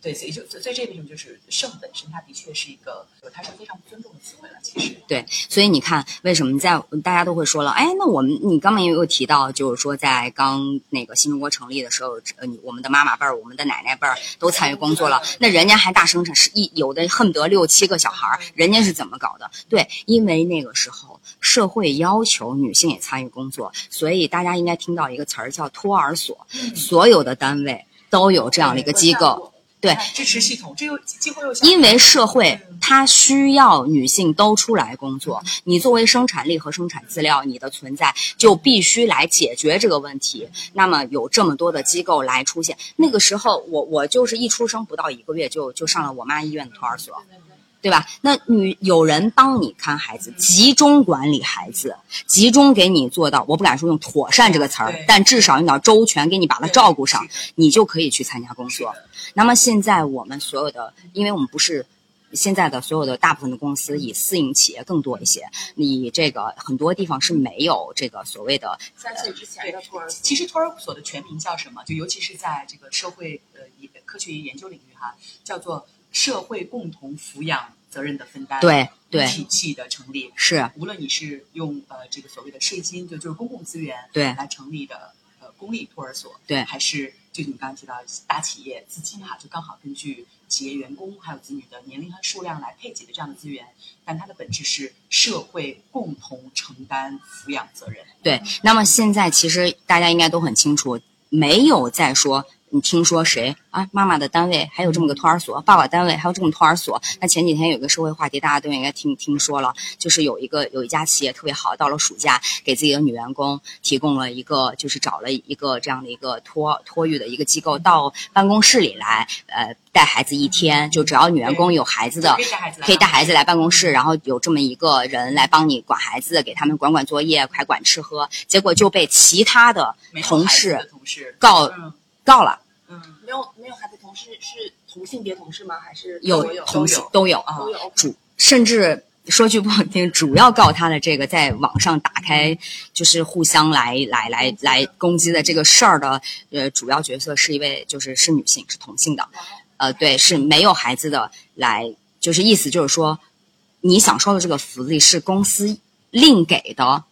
对，所以就所以这个种就是圣本身，它的确是一个，它是非常不尊重的词汇了。其实，对，所以你看，为什么在大家都会说了，哎，那我们你刚刚也有提到，就是说在刚那个新中国成立的时候，呃，你我们的妈妈辈儿、我们的奶奶辈儿都参与工作了，那人家还大生产，是一有的恨不得六七个小孩儿，人家是怎么搞的？对，因为那个时候社会要求女性也参与工作，所以大家应该听到一个词儿叫托儿所，所有的单位都有这样的一个机构。对，支持系统，这又几乎又因为社会它需要女性都出来工作，你作为生产力和生产资料，你的存在就必须来解决这个问题。那么有这么多的机构来出现，那个时候我我就是一出生不到一个月就就上了我妈医院的托儿所。对吧？那女有人帮你看孩子，集中管理孩子，集中给你做到，我不敢说用妥善这个词儿，但至少你要周全，给你把它照顾上你就可以去参加工作。那么现在我们所有的，因为我们不是现在的所有的大部分的公司以私营企业更多一些，你这个很多地方是没有这个所谓的三岁之前的托儿所，其实托儿所的全名叫什么？就尤其是在这个社会呃科学研究领域哈，叫做社会共同抚养责任的分担对对。体系的成立。是。无论你是用呃这个所谓的税金，就就是公共资源对。来成立的呃公立托儿所，对。还是就你刚刚提到大企业资金哈，就刚好根据企业员工还有子女的年龄和数量来配给的这样的资源，但它的本质是社会共同承担抚养责任。对，那么现在其实大家应该都很清楚，没有再说你听说谁啊？妈妈的单位还有这么个托儿所，爸爸单位还有这么托儿所。那前几天有个社会话题，大家都应该听听说了，就是有一个有一家企业特别好，到了暑假给自己的女员工提供了一个，就是找了一个这样的一个托托育的一个机构到办公室里来，呃，带孩子一天，就只要女员工有孩子的可以带孩子来办公室，然后有这么一个人来帮你管孩子，给他们管管作业，还管吃喝。结果就被其他的同事同事告嗯告了，嗯。没有没有孩子同事是同性别同事吗？还是有同性都有，啊。都有？主甚至说句不好听，主要告他的这个在网上打开就是互相来来来来攻击的这个事儿的呃主要角色是一位就是是女性是同性的，呃对是没有孩子的来就是意思就是说你享受的这个福利是公司另给的，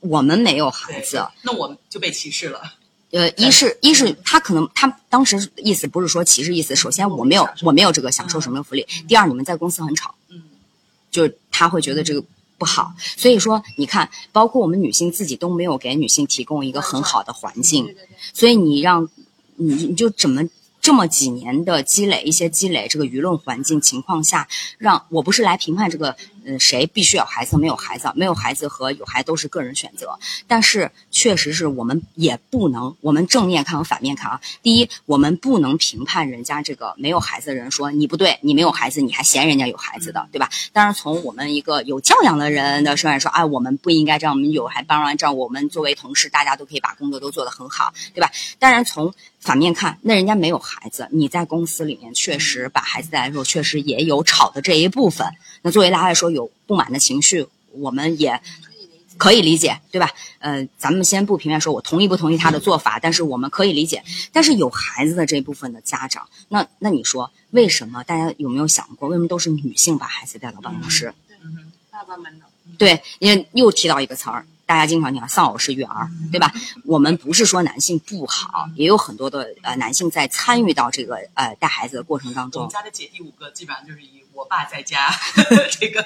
我们没有孩子。那我们就被歧视了。呃，一是一是他可能他当时意思不是说歧视意思，首先我没有我没有这个享受什么福利，第二你们在公司很吵，嗯，就是他会觉得这个不好，所以说你看，包括我们女性自己都没有给女性提供一个很好的环境所以你让你你就怎么这么几年的积累，一些积累，这个舆论环境情况下，让我不是来评判这个，嗯、谁必须有孩子，没有孩子，没有孩子和有孩子都是个人选择，但是确实是我们也不能，我们正面看和反面看啊。第一，我们不能评判人家这个没有孩子的人说你不对，你没有孩子，你还嫌人家有孩子的，对吧？当然，从我们一个有教养的人的身上来说，哎，我们不应该这样，我们有还帮完这样，我们作为同事，大家都可以把工作都做得很好，对吧？当然，从反面看，那人家没有孩子，你在公司里面确实把孩子带来的时候，确实也有吵的这一部分。那作为大家来说，有不满的情绪，我们也可以理解，对吧？呃，咱们先不评判说我同意不同意他的做法，但是我们可以理解。但是有孩子的这部分的家长，那那你说为什么？大家有没有想过，为什么都是女性把孩子带到办公室？嗯爸爸们呢？对，因为又提到一个词儿，大家经常讲丧偶式育儿，对吧？我们不是说男性不好，也有很多的呃男性在参与到这个呃带孩子的过程当中。我们家的姐弟五个基本上就是以我爸在家 这个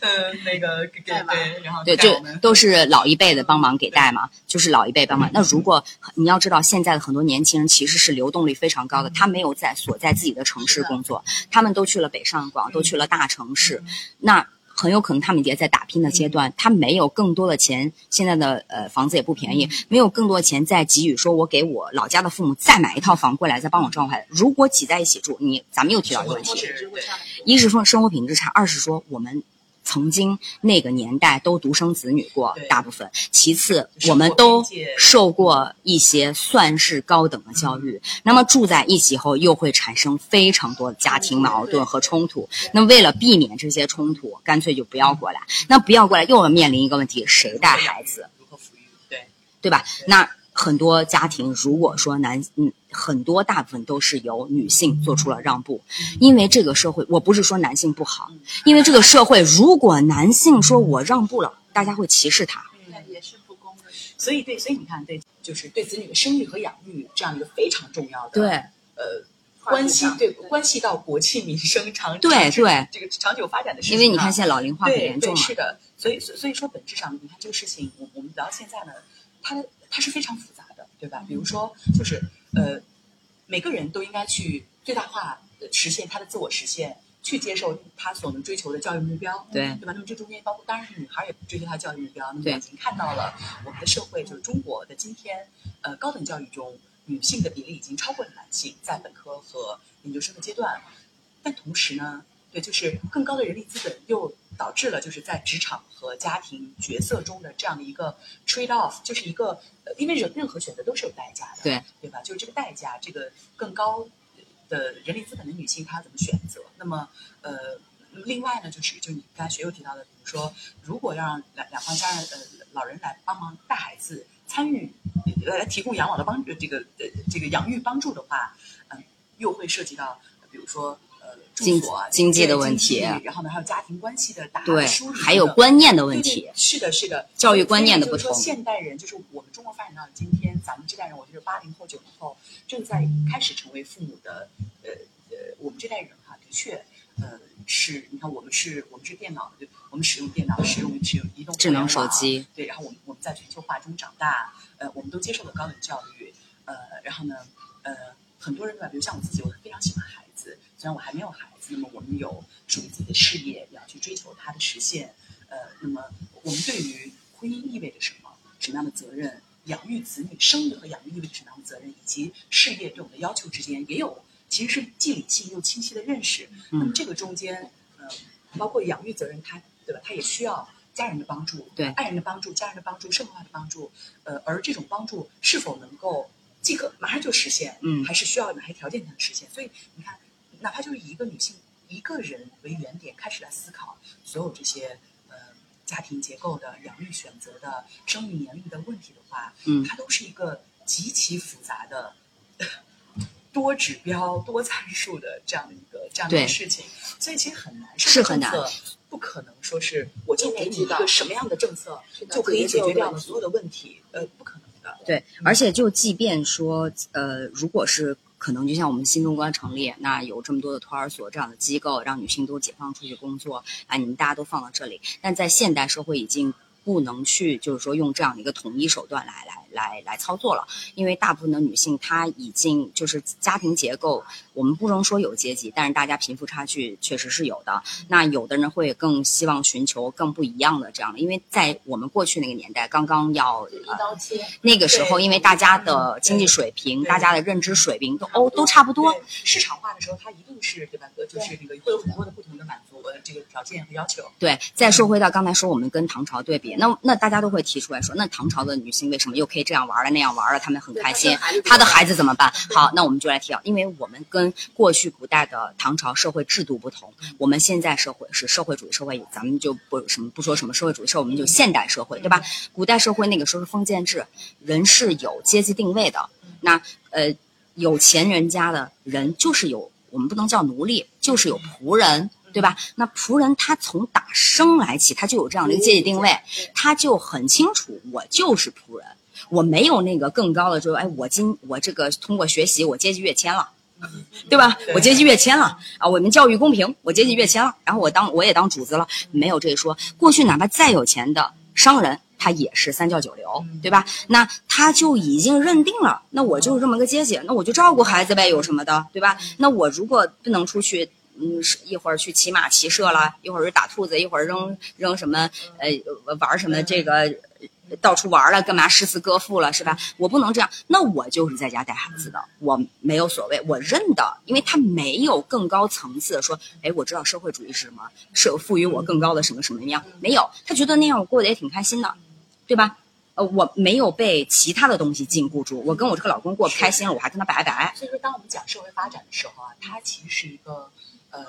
呃那个对，然后对，就都是老一辈的帮忙给带嘛，就是老一辈帮忙。那如果你要知道，现在的很多年轻人其实是流动率非常高的，他没有在所在自己的城市工作，他们都去了北上广，都去了大城市，那。很有可能他们也在打拼的阶段，他没有更多的钱，现在的呃房子也不便宜，没有更多的钱再给予说，我给我老家的父母再买一套房过来，再帮我照顾孩子。如果挤在一起住，你咱们又提到一个问题。一是说生活品质差，二是说我们曾经那个年代都独生子女过，大部分。其次，我们都受过一些算是高等的教育，那么住在一起后，又会产生非常多的家庭矛盾和冲突。那为了避免这些冲突，干脆就不要过来。那不要过来，又要面临一个问题：谁带孩子？如何抚育？对，对吧？那很多家庭，如果说男，嗯，很多大部分都是由女性做出了让步，因为这个社会，我不是说男性不好，因为这个社会，如果男性说我让步了，大家会歧视他。也是不公的。所以对，所以你看，对，就是对子女的生育和养育这样一个非常重要的，对，呃，关系对关系到国计民生长对对这个长久发展的事情啊。因为你看现在老龄化很严重嘛，是的，所以所以所以说本质上，你看这个事情，我我们聊到现在呢，它它是非常复杂的，对吧？比如说，就是呃，每个人都应该去最大化地实现他的自我实现，去接受他所能追求的教育目标，对对吧？那么这中间包括，当然是女孩也追求她教育目标。那么已经看到了我们的社会，就是中国的今天，呃，高等教育中女性的比例已经超过了男性，在本科和研究生的阶段。但同时呢，对，就是更高的人力资本又导致了就是在职场和家庭角色中的这样的一个 trade off，就是一个呃，因为任任何选择都是有代价的，对对吧？就是这个代价，这个更高的人力资本的女性她怎么选择？那么呃，另外呢，就是就你刚才学友提到的，比如说，如果要让两两方家人呃老人来帮忙带孩子，参与呃来提供养老的帮助，这个呃这个养育帮助的话，嗯、又会涉及到比如说。呃，住经济的问题然后呢，还有家庭关系的打理，还有观念的问题对，是的，是的，教育观念的不所以就是说同现代人就是我们中国发展到今天，咱们这代人，我觉得八零后、九零后正在开始成为父母的，呃呃，我们这代人哈，的确，呃，是你看我们是我们是电脑，对，我们使用电脑，使用使用移动互智能手机，对，然后我们我们在全球化中长大，呃，我们都接受了高等教育，呃，然后呢，呃，很多人吧，比如像我自己，我非常喜欢孩然我还没有孩子，那么我们有属于自己的事业，也要去追求它的实现，呃，那么我们对于婚姻意味着什么，什么样的责任，养育子女、生育和养育意味着什么样的责任，以及事业对我们的要求之间，也有其实是既理性又清晰的认识。那么这个中间，呃，包括养育责任它，对吧？它也需要家人的帮助，对爱人的帮助、家人的帮助、社会化的帮助，呃，而这种帮助是否能够即刻马上就实现，嗯还是需要哪些条件才能实现？所以你看，哪怕就是以一个女性一个人为原点开始来思考所有这些呃家庭结构的、养育选择的、生育年龄的问题的话，嗯。它都是一个极其复杂的。多指标、多参数的这样的一个这样的事情，所以其实很难，是很难。不可能说是我就给你一个什么样的政策就可以解决掉所有的问题，呃，不可能的。对，而且就即便说，呃，如果是可能，就像我们新中国成立，那有这么多的托儿所这样的机构，让女性都解放出去工作，啊，你们大家都放到这里，但在现代社会已经不能去，就是说用这样的一个统一手段来来来来操作了，因为大部分的女性她已经就是家庭结构，我们不能说有阶级，但是大家贫富差距确实是有的。那有的人会更希望寻求更不一样的这样的，因为在我们过去那个年代，刚刚要一呃刀切，那个时候，因为大家的经济水平、大家的认知水平都哦都差不多，市场化的时候，它一定是对吧？呃就是那个会有很多的不同的满足呃这个条件和要求。对。再说回到刚才说我们跟唐朝对比，那那大家都会提出来说，那唐朝的女性为什么又可以这样玩了那样玩了？他们很开心，他的孩子怎么办？好，那我们就来提到，因为我们跟过去古代的唐朝社会制度不同，我们现在社会是社会主义社会，咱们就不什么不说什么社会主义社会，我们就现代社会，对吧？古代社会那个时候是封建制，人是有阶级定位的。那呃，有钱人家的人就是有，我们不能叫奴隶，就是有仆人。对吧？那仆人他从打生来起，他就有这样的一个阶级定位，他就很清楚，我就是仆人，我没有那个更高的，就是哎，我今我这个通过学习，我阶级跃迁了，对吧？对我阶级跃迁了啊，我们教育公平，我阶级跃迁了，然后我当我也当主子了，没有这一说。过去哪怕再有钱的商人，他也是三教九流，对吧？那他就已经认定了，那我就是这么个阶级，那我就照顾孩子呗，有什么的，对吧？那我如果不能出去。嗯，是一会儿去骑马骑射了，一会儿去打兔子，一会儿扔扔什么，呃，玩什么这个到处玩了，干嘛诗词歌赋了，是吧？我不能这样，那我就是在家带孩子的，我没有所谓，我认的，因为他没有更高层次的说，哎，我知道社会主义是什么，是赋予我更高的什么什么样，没有，他觉得那样我过得也挺开心的，对吧？呃，我没有被其他的东西禁锢住，我跟我这个老公过不开心了，我还跟他拜拜。所以说，当我们讲社会发展的时候啊，它其实是一个，呃，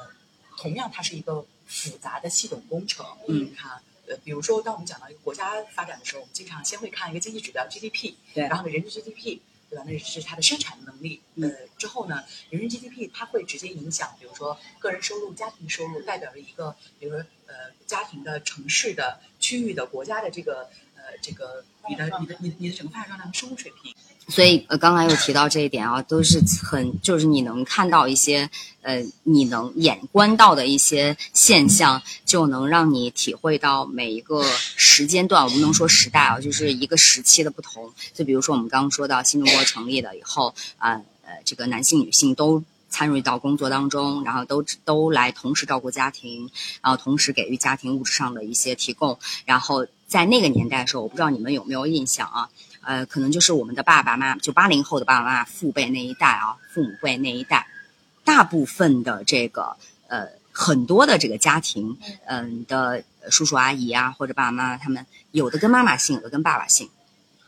同样它是一个复杂的系统工程。嗯你看，呃，比如说，当我们讲到一个国家发展的时候，我们经常先会看一个经济指标 GDP，对然后呢，人均 GDP，对吧？那是它的生产能力。呃，之后呢，人均 GDP 它会直接影响，比如说个人收入、家庭收入，代表着一个，比如说呃，家庭的、城市的、区域的、国家的这个呃这个你的你的你的你的整个发展状态和收入水平。所以呃，刚才又提到这一点啊，都是很就是你能看到一些呃，你能眼观到的一些现象，就能让你体会到每一个时间段，我们能说时代啊，就是一个时期的不同。就比如说我们刚刚说到新中国成立了以后啊，呃，这个男性女性都。参与到工作当中，然后都都来同时照顾家庭，然后同时给予家庭物质上的一些提供。然后在那个年代的时候，我不知道你们有没有印象啊？呃，可能就是我们的爸爸妈妈，就八零后的爸爸妈妈父辈那一代啊，父母辈那一代，大部分的这个呃很多的这个家庭，嗯、的叔叔阿姨啊或者爸爸妈妈他们，有的跟妈妈姓，有的跟爸爸姓，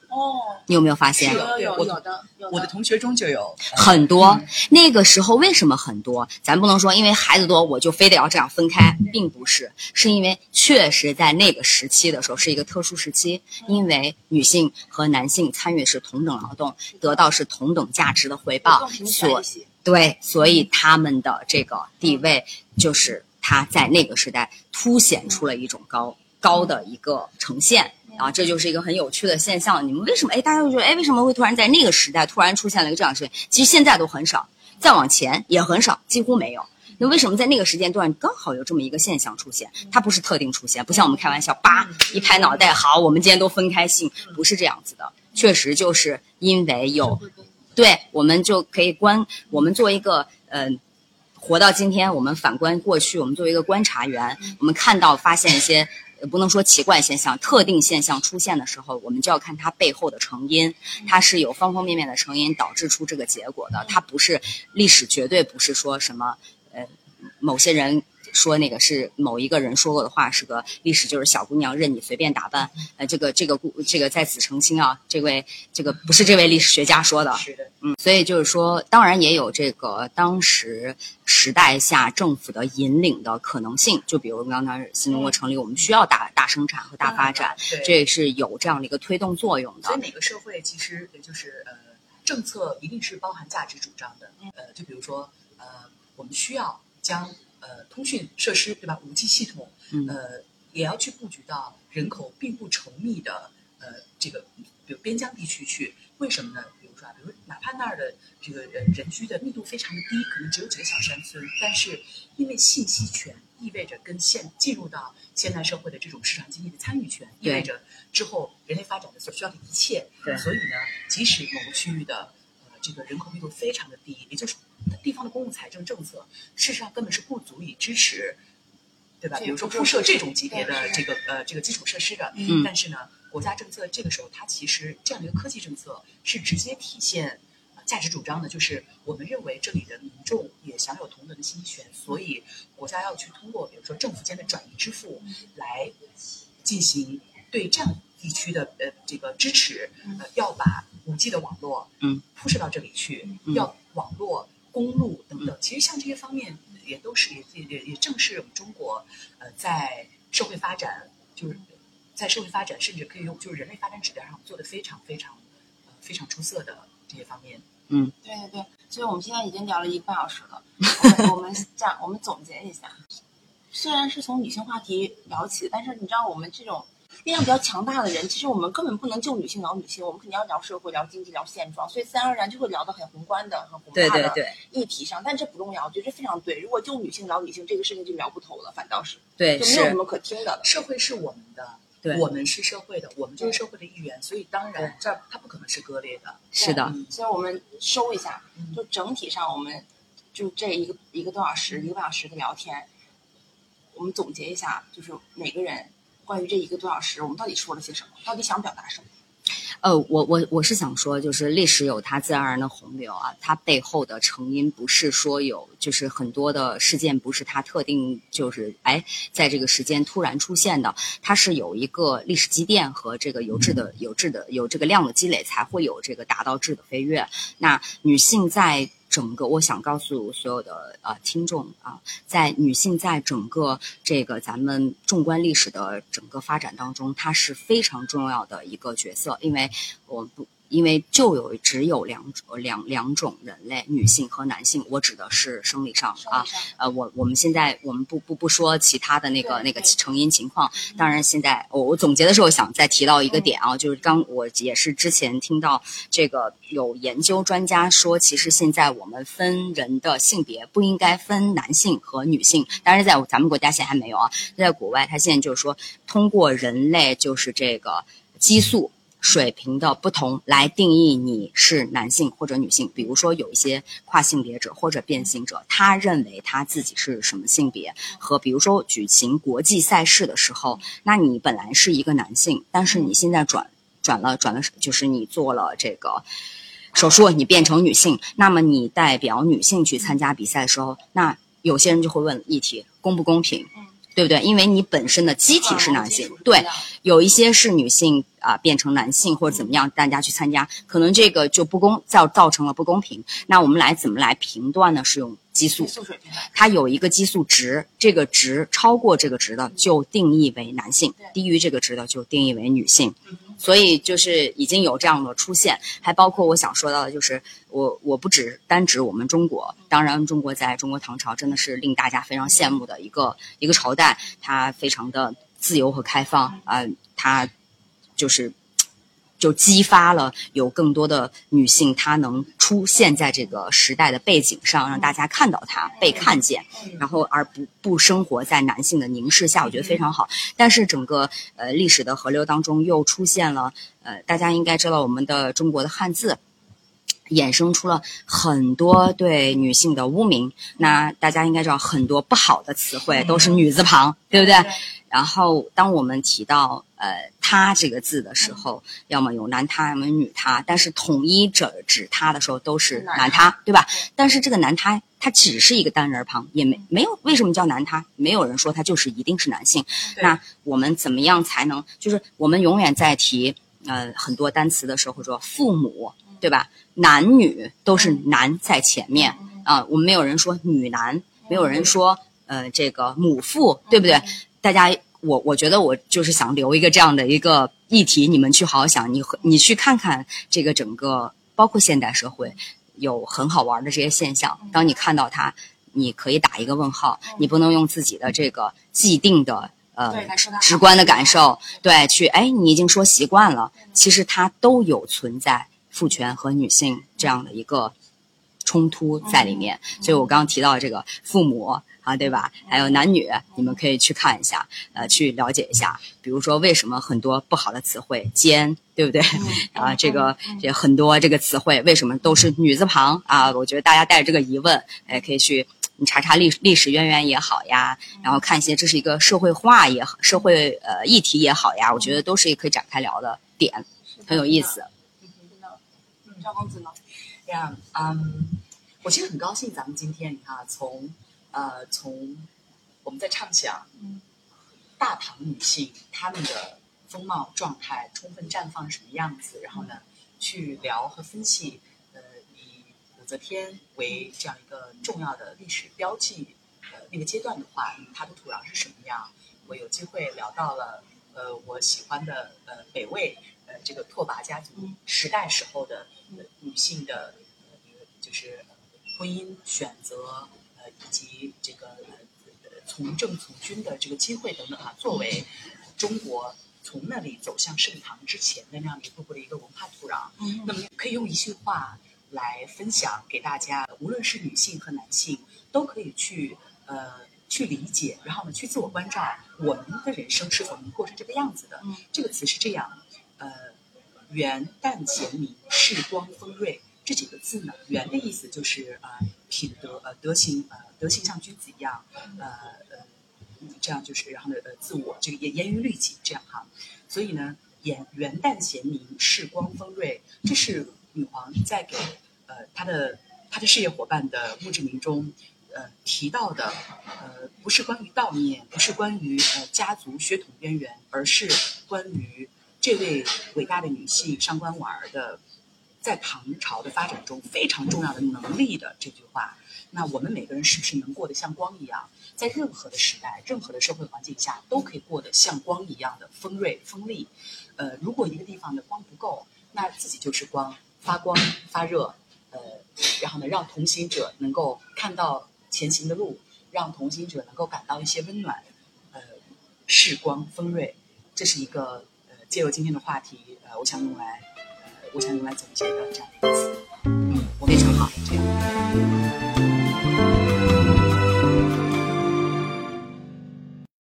哦，你有没有发现？有有有的有我的同学中就有很多。那个时候为什么很多？咱不能说因为孩子多我就非得要这样分开，并不是，是因为确实在那个时期的时候是一个特殊时期，因为女性和男性参与是同等劳动，得到是同等价值的回报所。对，所以他们的这个地位就是他在那个时代凸显出了一种高高的一个呈现。啊，这就是一个很有趣的现象。你们为什么？哎，大家会觉得，哎，为什么会突然在那个时代突然出现了一个这样的事情？其实现在都很少，再往前也很少，几乎没有。那为什么在那个时间段刚好有这么一个现象出现？它不是特定出现，不像我们开玩笑，叭一拍脑袋，好，我们今天都分开姓，不是这样子的。确实就是因为有对，我们就可以观，我们作为一个嗯、呃，活到今天，我们反观过去，我们作为一个观察员，我们看到发现一些。呃不能说奇怪现象，特定现象出现的时候，我们就要看它背后的成因，它是有方方面面的成因导致出这个结果的。它不是历史，绝对不是说什么呃某些人说那个是某一个人说过的话，是个历史就是小姑娘任你随便打扮。呃，这个这个故这个在此澄清啊，这位这个不是这位历史学家说的，是的，嗯，所以就是说，当然也有这个当时时代下政府的引领的可能性。就比如刚才新中国成立，我们需要大大生产和大发展，对这是有这样的一个推动作用的。所以每个社会其实也就是呃，政策一定是包含价值主张的。呃，就比如说呃，我们需要将呃通讯设施对吧，五 G 系统，嗯呃，也要去布局到人口并不稠密的呃这个比如边疆地区去。为什么呢？比如说啊，比如哪怕那儿的这个人人居的密度非常的低，可能只有几个小山村，但是因为信息权意味着跟现进入到现代社会的这种市场经济的参与权，意味着之后人类发展的所需要的一切。对所以呢，即使某个区域的呃这个人口密度非常的低，也就是地方的公共财政政策，事实上根本是不足以支持，对吧？比如说铺设这种级别的这个呃这个基础设施的，嗯但是呢，国家政策这个时候它其实这样的一个科技政策是直接体现。呃价值主张的就是我们认为这里的民众也享有同等的信息权，所以国家要去通过比如说政府间的转移支付来进行对这样地区的呃这个支持，呃要把五 G 的网络嗯铺设到这里去，嗯要网络、公路等等。其实像这些方面也都是也也也也正是我们中国呃在社会发展就是在社会发展甚至可以用就是人类发展指标上做的非常非常呃非常出色的这些方面。嗯对对对，所以我们现在已经聊了一个半小时了。我们这样，我们总结一下，虽然是从女性话题聊起，但是你知道我们这种力量比较强大的人，其实我们根本不能就女性聊女性，我们肯定要聊社会、聊经济、聊现状，所以自然而然就会聊得很宏观的、很宏大的议题上。但这不重要，我觉得这非常对。如果就女性聊女性，这个事情就聊不透了，反倒是对，就没有什么可听的了。社会是我们的，对我们是社会的，我们就是社会的一员，所以当然这儿它不可能是割裂的。是的，嗯所以我们收一下嗯，就整体上我们就这一个一个多小时、一个半小时的聊天，我们总结一下，就是每个人关于这一个多小时，我们到底说了些什么？到底想表达什么？呃，我我我是想说，就是历史有它自然而然的洪流啊，它背后的成因不是说有，就是很多的事件不是它特定就是哎在这个时间突然出现的，它是有一个历史积淀和这个有质的有质的有这个量的积累，才会有这个达到质的飞跃。那女性在。整个，我想告诉所有的呃听众啊，在女性在整个这个咱们纵观历史的整个发展当中，她是非常重要的一个角色，因为我不。因为就有只有两种两两种人类，女性和男性。我指的是生理上啊，呃，我我们现在我们不不不说其他的那个那个成因情况。当然，现在我我总结的时候想再提到一个点啊，就是刚我也是之前听到这个有研究专家说，其实现在我们分人的性别不应该分男性和女性。当然，在咱们国家现在还没有啊，在国外他现在就是说，通过人类就是这个激素。水平的不同来定义你是男性或者女性。比如说，有一些跨性别者或者变性者，他认为他自己是什么性别，和比如说举行国际赛事的时候，那你本来是一个男性，但是你现在转转了转了，就是你做了这个手术，你变成女性，那么你代表女性去参加比赛的时候，那有些人就会问议题公不公平？对不对？因为你本身的机体是男性，对，有一些是女性啊变成男性或者怎么样，大家去参加，可能这个就不公造造成了不公平。那我们来怎么来评断呢？是用激素，它有一个激素值，这个值超过这个值的就定义为男性，低于这个值的就定义为女性。所以就是已经有这样的出现，还包括我想说到的，就是我我不只单指我们中国，当然中国在中国唐朝真的是令大家非常羡慕的一个一个朝代，它非常的自由和开放啊，它就是。就激发了有更多的女性，她能出现在这个时代的背景上，让大家看到她被看见，然后而不不生活在男性的凝视下，我觉得非常好。但是整个呃历史的河流当中又出现了呃，大家应该知道我们的中国的汉字。衍生出了很多对女性的污名，那大家应该知道很多不好的词汇都是女字旁，对不对？然后当我们提到呃“他”这个字的时候，要么有男他，要么女他，但是统一指指他的时候都是男他，对吧？但是这个男他，他只是一个单人旁，也没没有为什么叫男他？没有人说他就是一定是男性。那我们怎么样才能？就是我们永远在提呃很多单词的时候说父母。对吧？男女都是男在前面啊，我们没有人说女男，没有人说呃这个母父，对不对？大家，我我觉得我就是想留一个这样的一个议题，你们去好好想，你你去看看这个整个包括现代社会有很好玩的这些现象，当你看到它，你可以打一个问号，你不能用自己的这个既定的呃直观的感受对去哎，你已经说习惯了，其实它都有存在。父权和女性这样的一个冲突在里面，所以我刚刚提到这个父母啊，对吧？还有男女，你们可以去看一下，呃，去了解一下。比如说，为什么很多不好的词汇“奸”，对不对？啊，这个这很多这个词汇为什么都是女字旁啊？我觉得大家带着这个疑问，哎，可以去你查查历历史渊源也好呀，然后看一些这是一个社会化也好，社会呃议题也好呀，我觉得都是可以展开聊的点，很有意思。赵公子呢？呀，嗯，我其实很高兴，咱们今天你看，从呃，从我们在畅想，大唐女性她们的风貌状态充分绽放什么样子，然后呢，去聊和分析，呃，以武则天为这样一个重要的历史标记，呃，那个阶段的话，它的土壤是什么样？我有机会聊到了，呃，我喜欢的呃北魏，呃，这个拓跋家族时代时候的。女性的，就是婚姻选择，呃，以及这个从政从军的这个机会等等啊，作为中国从那里走向盛唐之前的那样一步步的一个文化土壤，那么可以用一句话来分享给大家，无论是女性和男性，都可以去呃去理解，然后呢去自我关照，我们的人生是否能过成这个样子的？这个词是这样，呃。元旦贤明，世光丰瑞，这几个字呢？元的意思就是呃品德呃德行呃德行像君子一样，呃呃这样就是然后呢呃自我这个严严于律己这样哈，所以呢元元旦贤明世光丰瑞，这是女皇在给呃她的她的事业伙伴的墓志铭中呃提到的呃不是关于悼念，不是关于呃家族血统渊源，而是关于这位伟大的女性上官婉儿的在唐朝的发展中非常重要的能力的这句话。那我们每个人是不是能过得像光一样，在任何的时代、任何的社会环境下，都可以过得像光一样的锋锐、锋利？呃，如果一个地方的光不够，那自己就是光，发光发热，呃，然后呢，让同行者能够看到前行的路，让同行者能够感到一些温暖，呃，视光锋锐，这是一个，借由今天的话题，呃，我想用来，呃，我想用来总结的这样的一个词，嗯，我非常好，这样。